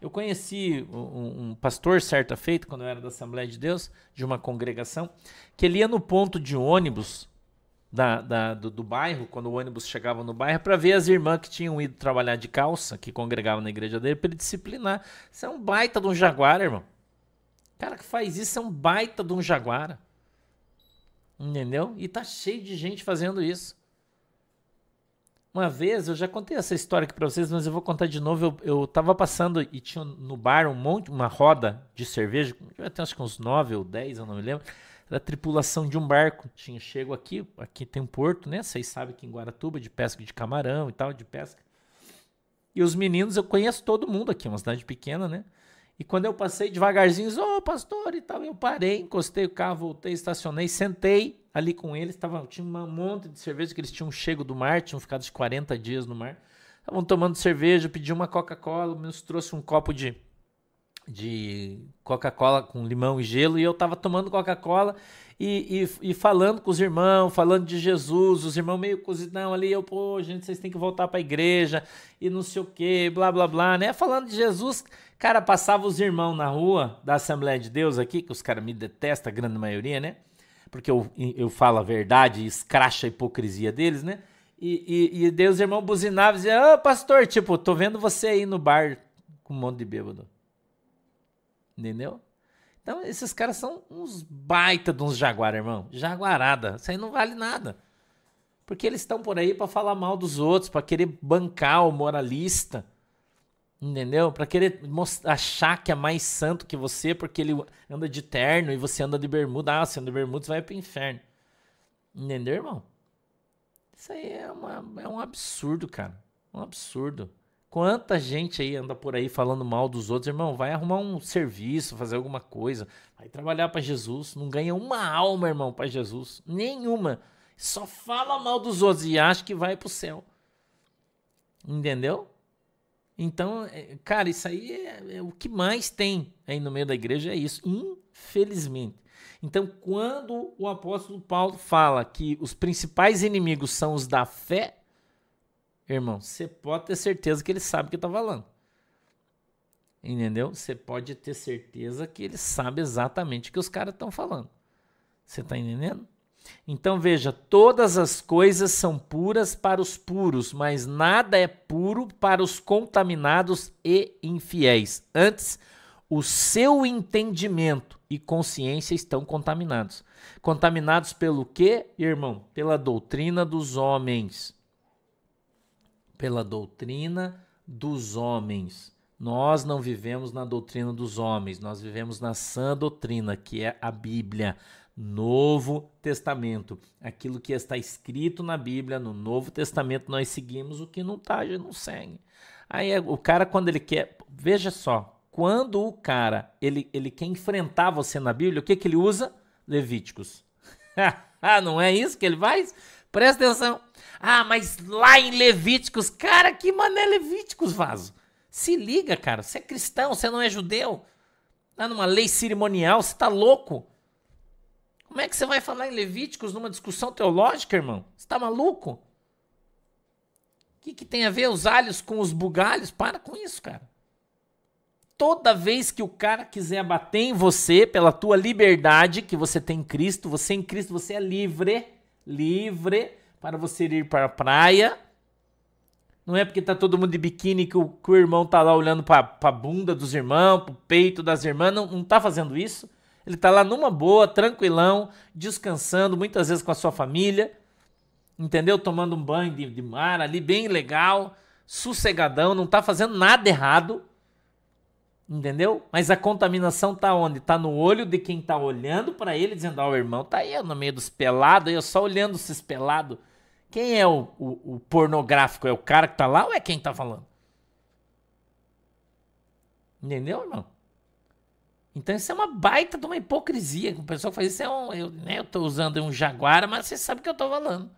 Eu conheci um, um, pastor certa feita, quando eu era da Assembleia de Deus, de uma congregação, que ele ia no ponto de ônibus da, da do, do, bairro, quando o ônibus chegava no bairro, para ver as irmãs que tinham ido trabalhar de calça, que congregavam na igreja dele, para ele disciplinar. Isso é um baita de um jaguar, irmão. O cara que faz isso é um baita de um jaguar. Entendeu? E tá cheio de gente fazendo isso. Uma vez, eu já contei essa história aqui para vocês, mas eu vou contar de novo. Eu, eu tava passando e tinha no bar um monte, uma roda de cerveja, até acho que uns 9 ou 10, eu não me lembro era a tripulação de um barco. Tinha chego aqui, aqui tem um porto, né? Vocês sabem que em Guaratuba, de pesca de camarão e tal, de pesca. E os meninos, eu conheço todo mundo aqui, uma cidade pequena, né? E quando eu passei devagarzinho, ô oh, pastor e tal, eu parei, encostei o carro, voltei, estacionei, sentei ali com eles. Tava, tinha um monte de cerveja que eles tinham chego do mar, tinham ficado de 40 dias no mar. Estavam tomando cerveja, pedi uma Coca-Cola, nos trouxe um copo de, de Coca-Cola com limão e gelo e eu tava tomando Coca-Cola e, e, e, falando com os irmãos, falando de Jesus, os irmãos meio cozidão ali, eu, pô, gente, vocês têm que voltar para a igreja e não sei o que, blá, blá, blá, né? Falando de Jesus, cara, passava os irmãos na rua da Assembleia de Deus aqui, que os caras me detestam, a grande maioria, né? Porque eu, eu falo a verdade e escracha a hipocrisia deles, né? E, e, e Deus, irmão, buzinava e dizia, ô, pastor, tipo, tô vendo você aí no bar com um monte de bêbado. Entendeu? Então, esses caras são uns baita de uns jaguar, irmão. Jaguarada. Isso aí não vale nada. Porque eles estão por aí para falar mal dos outros, para querer bancar o moralista. Entendeu? Para querer achar que é mais santo que você porque ele anda de terno e você anda de bermuda. Ah, você anda de bermuda, você vai pro inferno. Entendeu, irmão? Isso aí é, uma, é um absurdo, cara. Um absurdo. Quanta gente aí anda por aí falando mal dos outros, irmão? Vai arrumar um serviço, fazer alguma coisa, vai trabalhar para Jesus. Não ganha uma alma, irmão, para Jesus, nenhuma. Só fala mal dos outros e acha que vai pro céu. Entendeu? Então, é, cara, isso aí é, é o que mais tem aí no meio da igreja é isso, infelizmente. Então, quando o apóstolo Paulo fala que os principais inimigos são os da fé, irmão, você pode ter certeza que ele sabe o que está falando. Entendeu? Você pode ter certeza que ele sabe exatamente o que os caras estão falando. Você está entendendo? Então veja, todas as coisas são puras para os puros, mas nada é puro para os contaminados e infiéis. Antes, o seu entendimento e consciência estão contaminados. Contaminados pelo quê, irmão? Pela doutrina dos homens pela doutrina dos homens. Nós não vivemos na doutrina dos homens, nós vivemos na sã doutrina, que é a Bíblia, Novo Testamento. Aquilo que está escrito na Bíblia, no Novo Testamento, nós seguimos, o que não está, gente não segue. Aí o cara, quando ele quer. Veja só, quando o cara ele, ele quer enfrentar você na Bíblia, o que, que ele usa? Levíticos. ah, não é isso que ele faz? Presta atenção. Ah, mas lá em Levíticos, cara, que mané Levíticos, vaso. Se liga, cara. Você é cristão, você não é judeu. Tá numa lei cerimonial, você tá louco. Como é que você vai falar em Levíticos numa discussão teológica, irmão? Você tá maluco? O que, que tem a ver os alhos com os bugalhos? Para com isso, cara. Toda vez que o cara quiser bater em você pela tua liberdade que você tem em Cristo, você em Cristo, você é livre livre para você ir para a praia. Não é porque tá todo mundo de biquíni que o, que o irmão tá lá olhando para a bunda dos irmãos, para o peito das irmãs. Não, não tá fazendo isso. Ele tá lá numa boa, tranquilão, descansando, muitas vezes com a sua família. Entendeu? Tomando um banho de, de mar ali, bem legal, sossegadão, não tá fazendo nada errado. Entendeu? Mas a contaminação tá onde? Tá no olho de quem tá olhando para ele, dizendo: Ó, oh, o irmão tá aí no meio dos pelados, eu só olhando esses pelados. Quem é o, o, o, pornográfico? É o cara que tá lá ou é quem tá falando? Entendeu, irmão? Então isso é uma baita de uma hipocrisia. O pessoal faz isso, é um, eu, né, eu tô usando um jaguar, mas você sabe o que eu tô falando.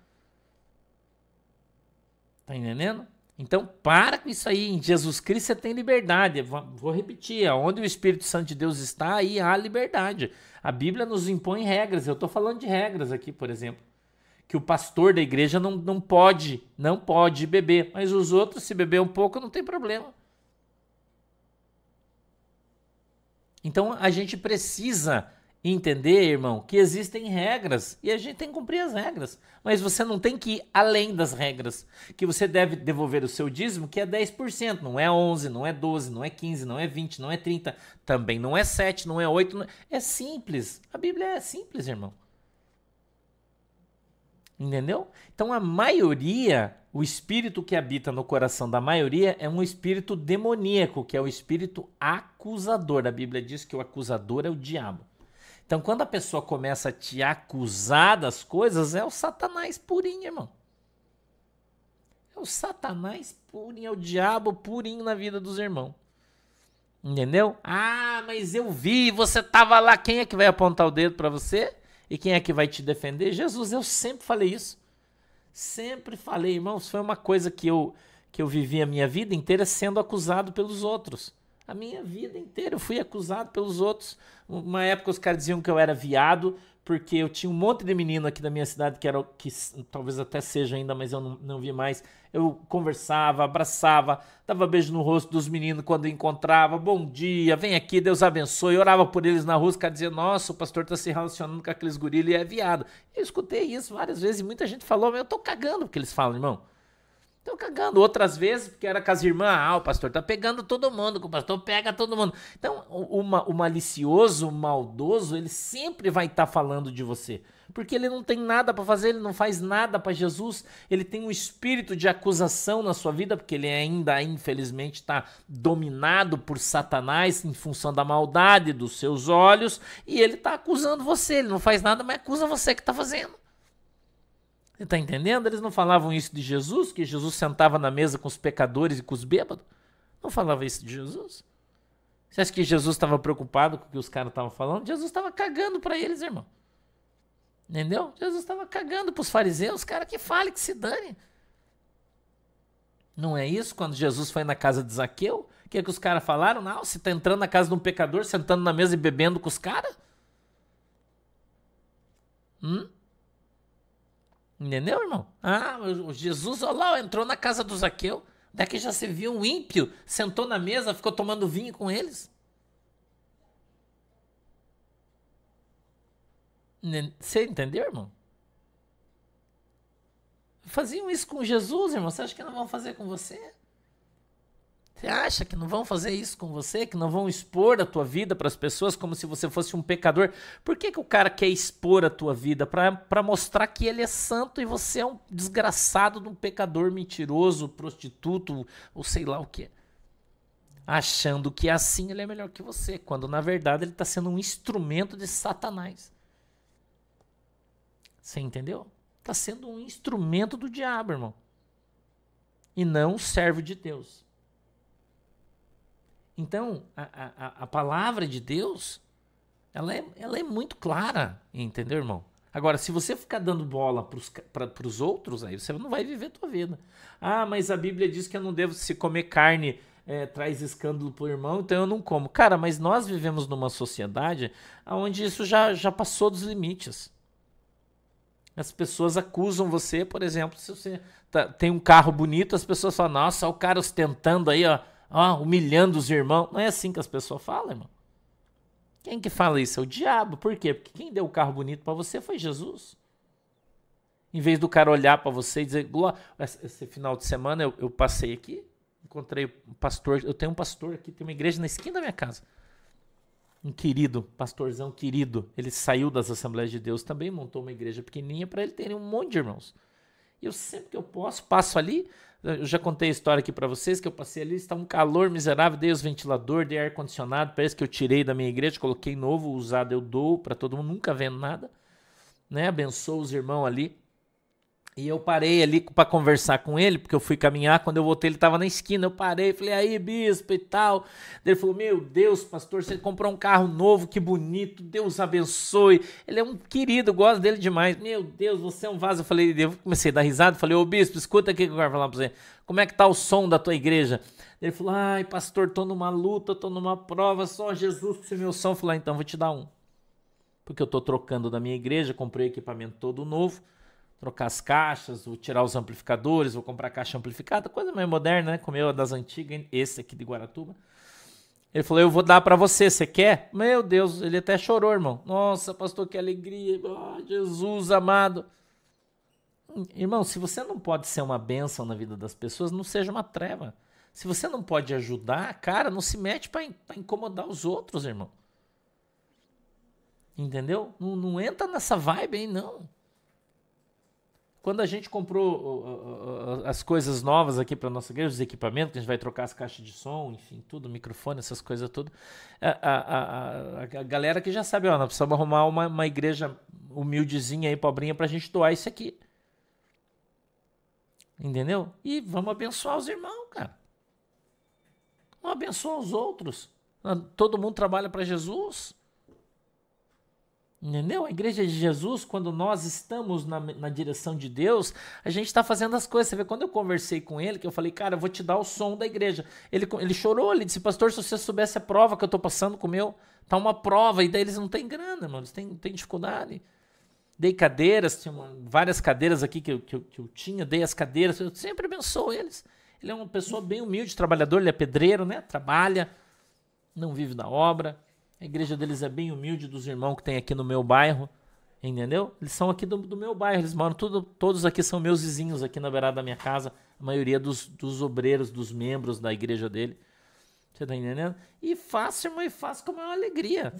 Tá entendendo? Então, para com isso aí. Em Jesus Cristo você tem liberdade. Vou repetir: onde o Espírito Santo de Deus está, aí há liberdade. A Bíblia nos impõe regras. Eu estou falando de regras aqui, por exemplo. Que o pastor da igreja não, não pode, não pode beber. Mas os outros, se beber um pouco, não tem problema. Então a gente precisa entender, irmão, que existem regras e a gente tem que cumprir as regras. Mas você não tem que ir além das regras. Que você deve devolver o seu dízimo, que é 10%, não é 11, não é 12, não é 15, não é 20, não é 30, também não é 7, não é 8, não é... é simples. A Bíblia é simples, irmão. Entendeu? Então a maioria, o espírito que habita no coração da maioria é um espírito demoníaco, que é o espírito acusador. A Bíblia diz que o acusador é o diabo. Então, quando a pessoa começa a te acusar das coisas, é o Satanás purinho, irmão. É o Satanás purinho, é o diabo purinho na vida dos irmãos. Entendeu? Ah, mas eu vi, você estava lá. Quem é que vai apontar o dedo para você? E quem é que vai te defender? Jesus, eu sempre falei isso. Sempre falei, irmãos, foi uma coisa que eu que eu vivi a minha vida inteira sendo acusado pelos outros. A minha vida inteira eu fui acusado pelos outros. Uma época os caras diziam que eu era viado, porque eu tinha um monte de menino aqui da minha cidade que era que talvez até seja ainda, mas eu não, não vi mais. Eu conversava, abraçava, dava beijo no rosto dos meninos quando encontrava. Bom dia, vem aqui, Deus abençoe. Eu orava por eles na rua, os caras diziam: Nossa, o pastor está se relacionando com aqueles guris e é viado. Eu escutei isso várias vezes e muita gente falou: Eu tô cagando o que eles falam, irmão. Estão cagando. Outras vezes, porque era com as irmãs, ah, o pastor tá pegando todo mundo, o pastor pega todo mundo. Então, o, o malicioso, o maldoso, ele sempre vai estar tá falando de você. Porque ele não tem nada para fazer, ele não faz nada para Jesus, ele tem um espírito de acusação na sua vida, porque ele ainda, infelizmente, está dominado por Satanás em função da maldade dos seus olhos, e ele está acusando você. Ele não faz nada, mas acusa você que está fazendo. Está entendendo? Eles não falavam isso de Jesus, que Jesus sentava na mesa com os pecadores e com os bêbados? Não falava isso de Jesus? Você acha que Jesus estava preocupado com o que os caras estavam falando? Jesus estava cagando para eles, irmão. Entendeu? Jesus estava cagando para os fariseus, cara que fale, que se dane. Não é isso? Quando Jesus foi na casa de Zaqueu, o que, é que os caras falaram? Não, você está entrando na casa de um pecador, sentando na mesa e bebendo com os caras? Hum? Entendeu, irmão? Ah, o Jesus, olha lá, entrou na casa do Zaqueu. Daqui já se viu um ímpio, sentou na mesa, ficou tomando vinho com eles. Você entendeu, irmão? Faziam isso com Jesus, irmão. Você acha que não vão fazer com você? Você acha que não vão fazer isso com você? Que não vão expor a tua vida para as pessoas como se você fosse um pecador? Por que, que o cara quer expor a tua vida? Para mostrar que ele é santo e você é um desgraçado de um pecador mentiroso, prostituto ou sei lá o que. Achando que assim ele é melhor que você, quando na verdade ele está sendo um instrumento de Satanás. Você entendeu? Está sendo um instrumento do diabo, irmão. E não servo de Deus. Então, a, a, a palavra de Deus, ela é, ela é muito clara, entendeu, irmão? Agora, se você ficar dando bola para os outros, aí você não vai viver a tua vida. Ah, mas a Bíblia diz que eu não devo se comer carne é, traz escândalo pro irmão, então eu não como. Cara, mas nós vivemos numa sociedade onde isso já, já passou dos limites. As pessoas acusam você, por exemplo, se você tá, tem um carro bonito, as pessoas falam, nossa, o cara ostentando aí, ó, ó, humilhando os irmãos. Não é assim que as pessoas falam, irmão. Quem que fala isso? É o diabo. Por quê? Porque quem deu o carro bonito para você foi Jesus. Em vez do cara olhar para você e dizer, esse final de semana eu, eu, passei aqui, encontrei um pastor, eu tenho um pastor aqui, tem uma igreja na esquina da minha casa. Um querido, pastorzão querido, ele saiu das Assembleias de Deus também, montou uma igreja pequenininha para ele ter um monte de irmãos. E eu sempre que eu posso, passo ali, eu já contei a história aqui para vocês que eu passei ali, está um calor miserável, dei os ventiladores, dei ar condicionado, parece que eu tirei da minha igreja, coloquei novo, usado eu dou para todo mundo, nunca vendo nada, né? Abençoo os irmãos ali. E eu parei ali para conversar com ele, porque eu fui caminhar. Quando eu voltei, ele estava na esquina. Eu parei, falei, aí, bispo e tal. Ele falou: Meu Deus, pastor, você comprou um carro novo, que bonito, Deus abençoe. Ele é um querido, gosto dele demais. Meu Deus, você é um vaso. Eu falei, eu comecei a dar risada. Falei, ô bispo, escuta aqui que eu quero falar para você. Como é que tá o som da tua igreja? Ele falou: Ai, pastor, tô numa luta, tô numa prova, só Jesus que meu som. Eu falei, ah, então vou te dar um. Porque eu tô trocando da minha igreja, comprei equipamento todo novo trocar as caixas, vou tirar os amplificadores, vou comprar caixa amplificada, coisa mais moderna, né? Como eu, das antigas, esse aqui de Guaratuba. Ele falou: Eu vou dar para você, você quer? Meu Deus, ele até chorou, irmão. Nossa, pastor, que alegria. Oh, Jesus amado. Irmão, se você não pode ser uma bênção na vida das pessoas, não seja uma treva. Se você não pode ajudar, cara, não se mete para incomodar os outros, irmão. Entendeu? Não, não entra nessa vibe aí, não. Quando a gente comprou as coisas novas aqui para nossa igreja, os equipamentos, que a gente vai trocar as caixas de som, enfim, tudo, microfone, essas coisas tudo, a, a, a, a galera que já sabe, ó, nós precisamos arrumar uma, uma igreja humildezinha aí, pobrinha, para a gente doar isso aqui. Entendeu? E vamos abençoar os irmãos, cara. Vamos abençoar os outros. Todo mundo trabalha para Jesus. Entendeu? A igreja de Jesus, quando nós estamos na, na direção de Deus, a gente está fazendo as coisas. Você vê, quando eu conversei com ele, que eu falei, cara, eu vou te dar o som da igreja. Ele, ele chorou, ele disse, pastor, se você soubesse a prova que eu estou passando com o meu, tá uma prova, e daí eles não têm grana, mano, eles têm, têm dificuldade. Dei cadeiras, tinha uma, várias cadeiras aqui que eu, que, eu, que eu tinha, dei as cadeiras, eu sempre abençoo eles. Ele é uma pessoa bem humilde, trabalhador, ele é pedreiro, né? Trabalha, não vive da obra. A igreja deles é bem humilde dos irmãos que tem aqui no meu bairro. Entendeu? Eles são aqui do, do meu bairro, eles moram tudo, todos aqui são meus vizinhos aqui na beirada da minha casa. A maioria dos, dos obreiros, dos membros da igreja dele. Você tá entendendo? E faço, irmão, e faço com a maior alegria.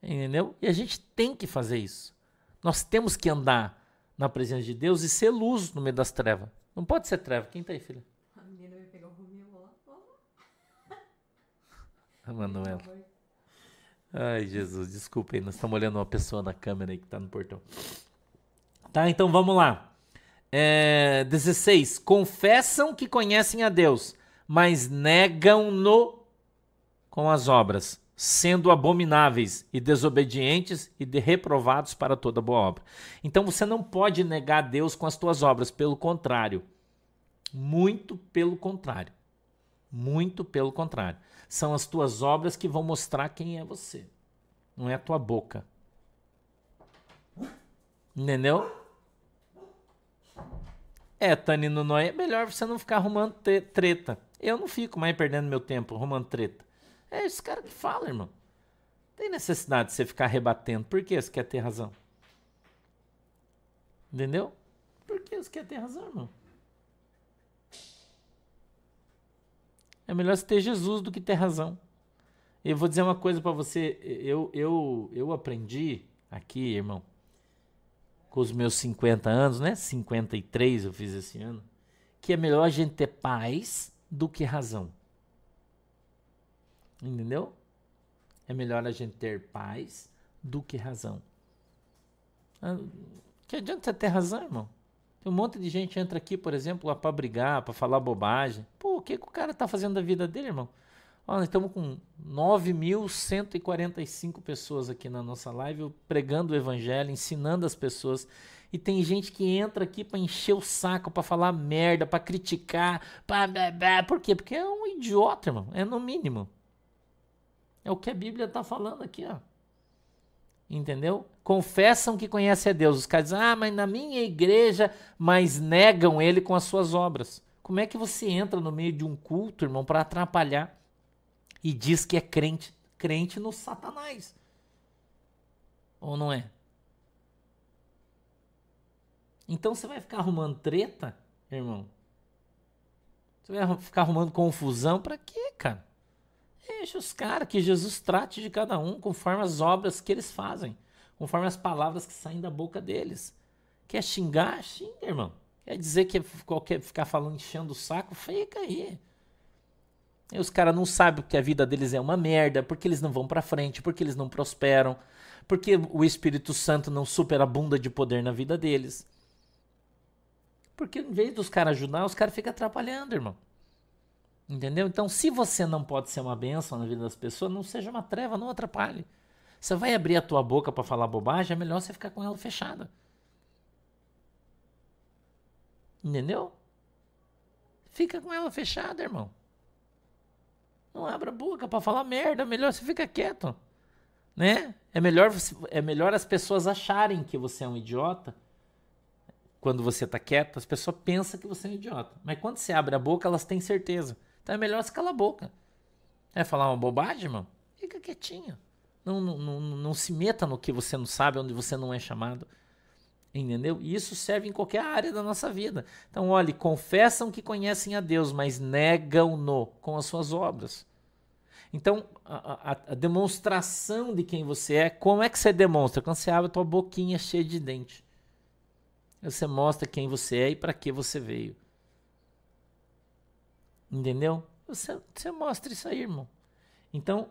Entendeu? E a gente tem que fazer isso. Nós temos que andar na presença de Deus e ser luz no meio das trevas. Não pode ser treva. Quem tá aí, filha? A menina vai pegar o Romeu lá. A Manuela. Ai, Jesus, desculpa aí, nós estamos olhando uma pessoa na câmera aí que está no portão. Tá, então vamos lá. É, 16. Confessam que conhecem a Deus, mas negam-no com as obras, sendo abomináveis e desobedientes e de reprovados para toda boa obra. Então você não pode negar a Deus com as tuas obras, pelo contrário. Muito pelo contrário. Muito pelo contrário. São as tuas obras que vão mostrar quem é você. Não é a tua boca. Entendeu? É, Tani Nunói, é melhor você não ficar arrumando treta. Eu não fico mais perdendo meu tempo arrumando treta. É esse cara que fala, irmão. Tem necessidade de você ficar rebatendo. Por que você quer ter razão? Entendeu? Por que você quer ter razão, irmão? É melhor você ter Jesus do que ter razão. Eu vou dizer uma coisa para você. Eu, eu, eu aprendi aqui, irmão, com os meus 50 anos, né? 53 eu fiz esse ano. Que é melhor a gente ter paz do que razão. Entendeu? É melhor a gente ter paz do que razão. Ah, que adianta você ter razão, irmão? Tem um monte de gente entra aqui, por exemplo, lá para brigar, para falar bobagem. Que, que o cara tá fazendo da vida dele, irmão? Ó, nós estamos com 9.145 pessoas aqui na nossa live pregando o evangelho, ensinando as pessoas. E tem gente que entra aqui para encher o saco, para falar merda, para criticar, por quê? Porque é um idiota, irmão, é no mínimo. É o que a Bíblia está falando aqui, ó. Entendeu? Confessam que conhecem a Deus. Os caras dizem, ah, mas na minha igreja, mas negam ele com as suas obras. Como é que você entra no meio de um culto, irmão, para atrapalhar e diz que é crente? Crente no Satanás. Ou não é? Então você vai ficar arrumando treta, irmão? Você vai ficar arrumando confusão para quê, cara? Deixa os caras, que Jesus trate de cada um conforme as obras que eles fazem, conforme as palavras que saem da boca deles. Quer xingar? Xinga, irmão. Quer dizer que qualquer ficar falando enchendo o saco? Fica aí. E os caras não sabem que a vida deles é uma merda, porque eles não vão para frente, porque eles não prosperam, porque o Espírito Santo não superabunda de poder na vida deles. Porque em vez dos caras ajudar, os caras ficam atrapalhando, irmão. Entendeu? Então, se você não pode ser uma bênção na vida das pessoas, não seja uma treva, não atrapalhe. Você vai abrir a tua boca para falar bobagem, é melhor você ficar com ela fechada. Entendeu? Fica com ela fechada, irmão. Não abra a boca para falar merda, melhor você fica quieto. Né? É melhor, é melhor as pessoas acharem que você é um idiota. Quando você está quieto, as pessoas pensam que você é um idiota. Mas quando você abre a boca, elas têm certeza. Então é melhor você calar a boca. É falar uma bobagem, irmão? Fica quietinho. Não, não, não, não se meta no que você não sabe, onde você não é chamado. Entendeu? E isso serve em qualquer área da nossa vida. Então, olhe, confessam que conhecem a Deus, mas negam-no com as suas obras. Então, a, a, a, demonstração de quem você é, como é que você demonstra? Quando você abre a tua boquinha cheia de dente. Você mostra quem você é e para que você veio. Entendeu? Você, você mostra isso aí, irmão. Então,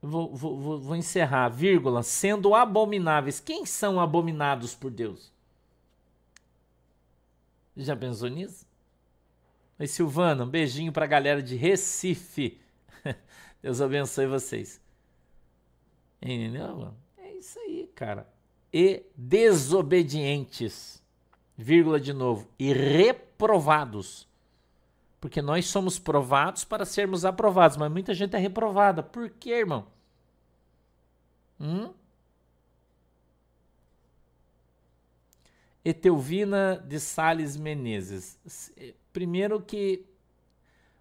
vou, vou, vou, encerrar, vírgula, sendo abomináveis. Quem são abominados por Deus? Já pensou nisso? Oi, Silvana, um beijinho pra galera de Recife. Deus abençoe vocês. Entendeu? É isso aí, cara. E desobedientes, vírgula de novo, e reprovados. Porque nós somos provados para sermos aprovados, mas muita gente é reprovada. Por quê, irmão? Hum? Etelvina de Sales Menezes. Primeiro que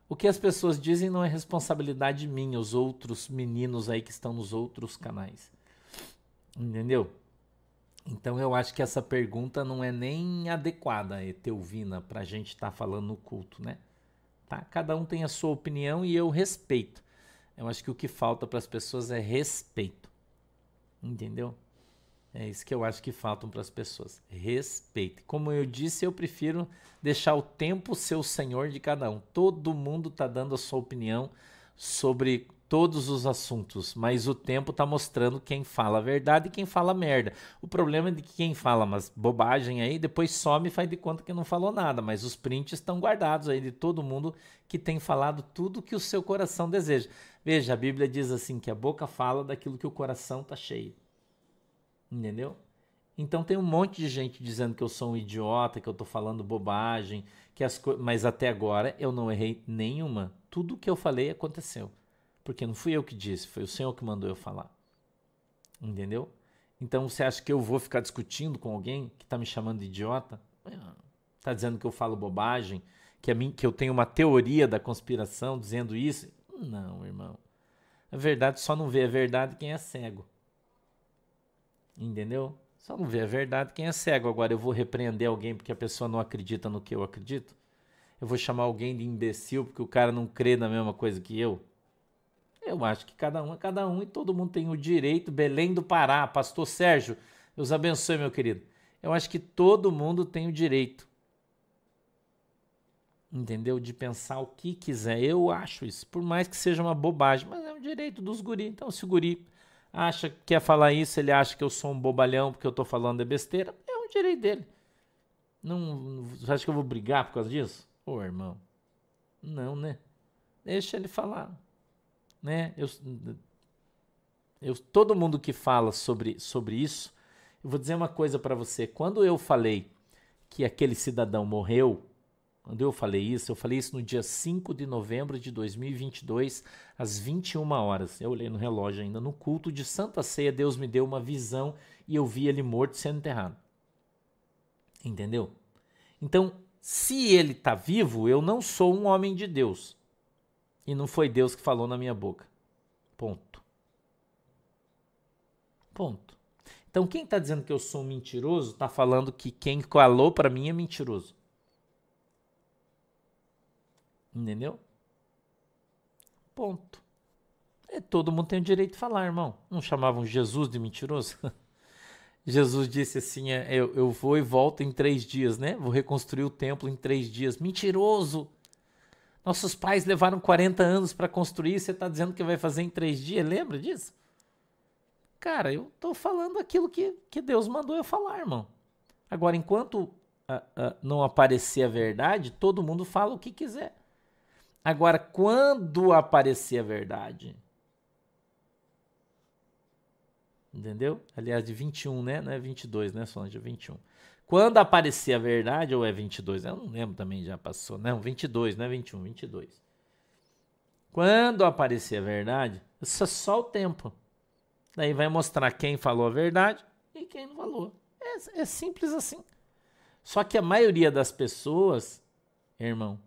o que as pessoas dizem não é responsabilidade minha, os outros meninos aí que estão nos outros canais. Entendeu? Então eu acho que essa pergunta não é nem adequada, Etelvina, para a gente estar tá falando no culto, né? Tá? Cada um tem a sua opinião e eu respeito. Eu acho que o que falta para as pessoas é respeito. Entendeu? É isso que eu acho que faltam para as pessoas. Respeito. Como eu disse, eu prefiro deixar o tempo ser o senhor de cada um. Todo mundo está dando a sua opinião sobre todos os assuntos, mas o tempo está mostrando quem fala a verdade e quem fala merda. O problema é de que quem fala umas bobagem aí, depois some e faz de conta que não falou nada, mas os prints estão guardados aí de todo mundo que tem falado tudo que o seu coração deseja. Veja, a Bíblia diz assim que a boca fala daquilo que o coração está cheio. Entendeu? Então tem um monte de gente dizendo que eu sou um idiota, que eu tô falando bobagem, que as mas até agora eu não errei nenhuma. Tudo que eu falei aconteceu. Porque não fui eu que disse, foi o Senhor que mandou eu falar. Entendeu? Então você acha que eu vou ficar discutindo com alguém que está me chamando de idiota? Está dizendo que eu falo bobagem, que, mim, que eu tenho uma teoria da conspiração dizendo isso? Não, irmão. A verdade só não vê a verdade quem é cego. Entendeu? Só não vê a verdade quem é cego. Agora eu vou repreender alguém porque a pessoa não acredita no que eu acredito? Eu vou chamar alguém de imbecil porque o cara não crê na mesma coisa que eu? Eu acho que cada um é cada um e todo mundo tem o direito. Belém do Pará, Pastor Sérgio, Deus abençoe, meu querido. Eu acho que todo mundo tem o direito. Entendeu? De pensar o que quiser. Eu acho isso. Por mais que seja uma bobagem, mas é um direito dos guri. Então, se o guri acha que quer falar isso, ele acha que eu sou um bobalhão porque eu tô falando de besteira, é um direito dele. Não, você acha que eu vou brigar por causa disso? Ô, irmão. Não, né? Deixa ele falar. Né? Eu, eu, todo mundo que fala sobre, sobre isso, eu vou dizer uma coisa para você. Quando eu falei que aquele cidadão morreu, quando eu falei isso, eu falei isso no dia 5 de novembro de 2022, às 21 horas. Eu olhei no relógio ainda. No culto de Santa Ceia, Deus me deu uma visão e eu vi ele morto sendo enterrado. Entendeu? Então, se ele está vivo, eu não sou um homem de Deus. E não foi Deus que falou na minha boca. Ponto. Ponto. Então, quem está dizendo que eu sou mentiroso, está falando que quem falou para mim é mentiroso. Entendeu? Ponto. É, todo mundo tem o direito de falar, irmão. Não chamavam Jesus de mentiroso? Jesus disse assim: é, eu, eu vou e volto em três dias, né? Vou reconstruir o templo em três dias. Mentiroso! Nossos pais levaram 40 anos para construir, você está dizendo que vai fazer em três dias? Lembra disso? Cara, eu estou falando aquilo que, que Deus mandou eu falar, irmão. Agora, enquanto uh, uh, não aparecer a verdade, todo mundo fala o que quiser. Agora, quando aparecer a verdade, entendeu? Aliás, de 21, né? Não é 22, né, Solange? É 21. Quando aparecer a verdade, ou é 22? Eu não lembro também, já passou. Não, 22, não é 21, 22. Quando aparecer a verdade, isso é só o tempo. Daí vai mostrar quem falou a verdade e quem não falou. É, é simples assim. Só que a maioria das pessoas, irmão,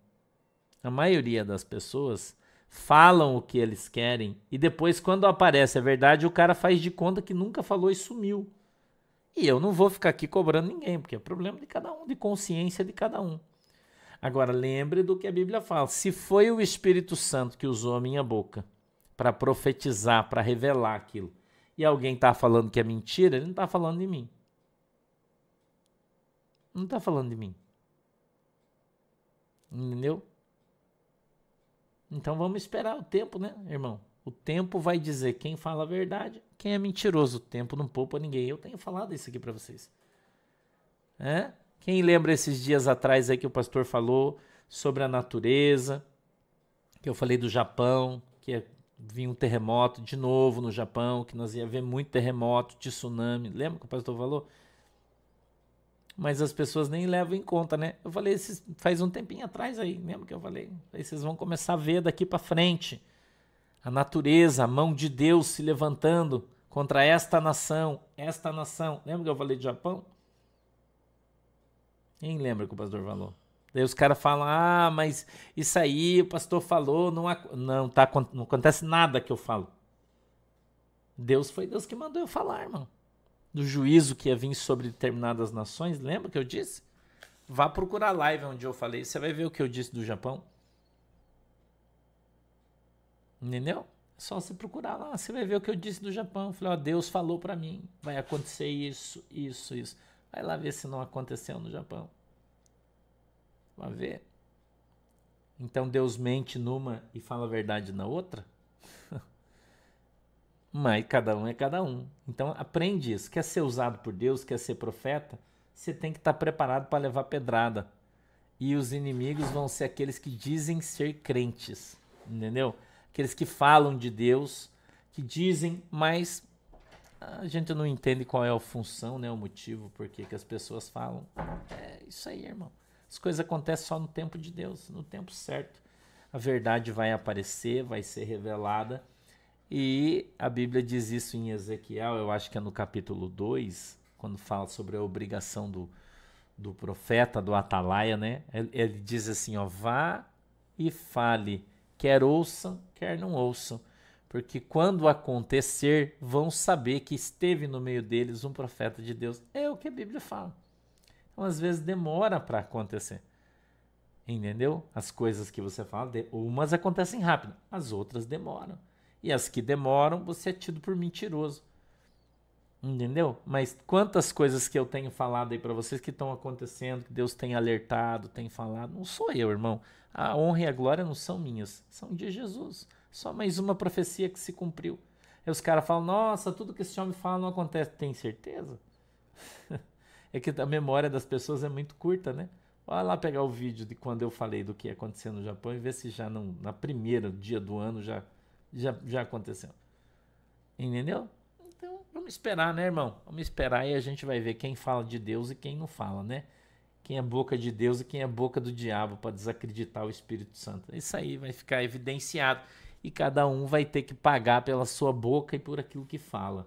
a maioria das pessoas falam o que eles querem e depois, quando aparece a verdade, o cara faz de conta que nunca falou e sumiu. E eu não vou ficar aqui cobrando ninguém, porque é problema de cada um, de consciência de cada um. Agora, lembre do que a Bíblia fala: se foi o Espírito Santo que usou a minha boca para profetizar, para revelar aquilo, e alguém está falando que é mentira, ele não está falando de mim. Não está falando de mim. Entendeu? Então vamos esperar o tempo, né, irmão? O tempo vai dizer quem fala a verdade, quem é mentiroso. O tempo não poupa ninguém. Eu tenho falado isso aqui para vocês. É? Quem lembra esses dias atrás aí que o pastor falou sobre a natureza, que eu falei do Japão, que é, vinha um terremoto de novo no Japão, que nós ia ver muito terremoto, tsunami. Lembra que o pastor falou? Mas as pessoas nem levam em conta, né? Eu falei esses, faz um tempinho atrás aí, lembra que eu falei? Aí vocês vão começar a ver daqui para frente a natureza, a mão de Deus se levantando contra esta nação, esta nação. Lembra que eu falei de Japão? Quem lembra que o pastor falou? Daí os caras falam: ah, mas isso aí o pastor falou, não, não, tá, não acontece nada que eu falo. Deus foi Deus que mandou eu falar, irmão. Do juízo que ia vir sobre determinadas nações, lembra que eu disse? Vá procurar a live onde eu falei, você vai ver o que eu disse do Japão. Entendeu? Só você procurar lá, você vai ver o que eu disse do Japão. Eu falei, ó, Deus falou para mim, vai acontecer isso, isso, isso. Vai lá ver se não aconteceu no Japão. Vai ver. Então Deus mente numa e fala a verdade na outra? Mas cada um é cada um. Então aprende isso. Quer ser usado por Deus, quer ser profeta, você tem que estar preparado para levar pedrada. E os inimigos vão ser aqueles que dizem ser crentes, entendeu? Aqueles que falam de Deus, que dizem, mas a gente não entende qual é a função, né, o motivo por que as pessoas falam. É isso aí, irmão. As coisas acontecem só no tempo de Deus, no tempo certo. A verdade vai aparecer, vai ser revelada. E a Bíblia diz isso em Ezequiel, eu acho que é no capítulo 2, quando fala sobre a obrigação do, do profeta, do atalaia, né? Ele, ele diz assim, ó, vá e fale, quer ouçam, quer não ouçam porque quando acontecer, vão saber que esteve no meio deles um profeta de Deus. É o que a Bíblia fala. Então, às vezes, demora para acontecer. Entendeu? As coisas que você fala, umas acontecem rápido, as outras demoram. E as que demoram, você é tido por mentiroso. Entendeu? Mas quantas coisas que eu tenho falado aí para vocês que estão acontecendo, que Deus tem alertado, tem falado, não sou eu, irmão. A honra e a glória não são minhas, são de Jesus. Só mais uma profecia que se cumpriu. Aí os caras falam: Nossa, tudo que esse homem fala não acontece. Tem certeza? é que a memória das pessoas é muito curta, né? Vai lá pegar o vídeo de quando eu falei do que ia acontecer no Japão e ver se já não, na primeira dia do ano já, já, já aconteceu. Entendeu? Então, vamos esperar, né, irmão? Vamos esperar e a gente vai ver quem fala de Deus e quem não fala, né? Quem é boca de Deus e quem é boca do diabo para desacreditar o Espírito Santo. Isso aí vai ficar evidenciado e cada um vai ter que pagar pela sua boca e por aquilo que fala.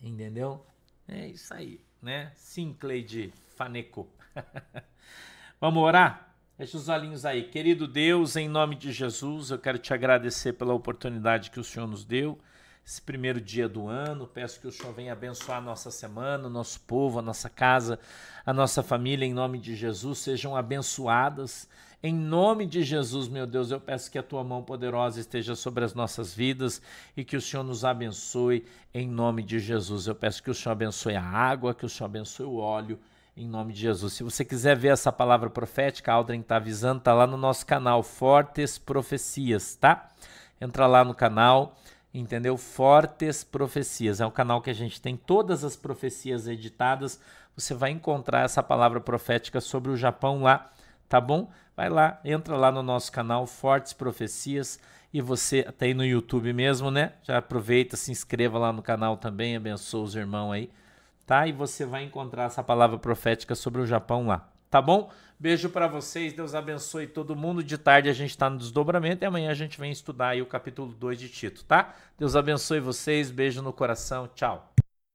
Entendeu? É isso aí, né? Sim, Cleide Faneco. Vamos orar? Feche os olhinhos aí. Querido Deus, em nome de Jesus, eu quero te agradecer pela oportunidade que o Senhor nos deu, esse primeiro dia do ano. Peço que o Senhor venha abençoar a nossa semana, o nosso povo, a nossa casa, a nossa família, em nome de Jesus, sejam abençoadas em nome de Jesus, meu Deus, eu peço que a tua mão poderosa esteja sobre as nossas vidas e que o Senhor nos abençoe em nome de Jesus. Eu peço que o Senhor abençoe a água, que o Senhor abençoe o óleo em nome de Jesus. Se você quiser ver essa palavra profética, a Aldrin está avisando, está lá no nosso canal Fortes Profecias, tá? Entra lá no canal, entendeu? Fortes Profecias. É um canal que a gente tem todas as profecias editadas. Você vai encontrar essa palavra profética sobre o Japão lá, tá bom? Vai lá, entra lá no nosso canal Fortes Profecias e você até aí no YouTube mesmo, né? Já aproveita, se inscreva lá no canal também, abençoa os irmãos aí, tá? E você vai encontrar essa palavra profética sobre o Japão lá, tá bom? Beijo para vocês, Deus abençoe todo mundo. De tarde a gente está no desdobramento e amanhã a gente vem estudar aí o capítulo 2 de Tito, tá? Deus abençoe vocês, beijo no coração, tchau.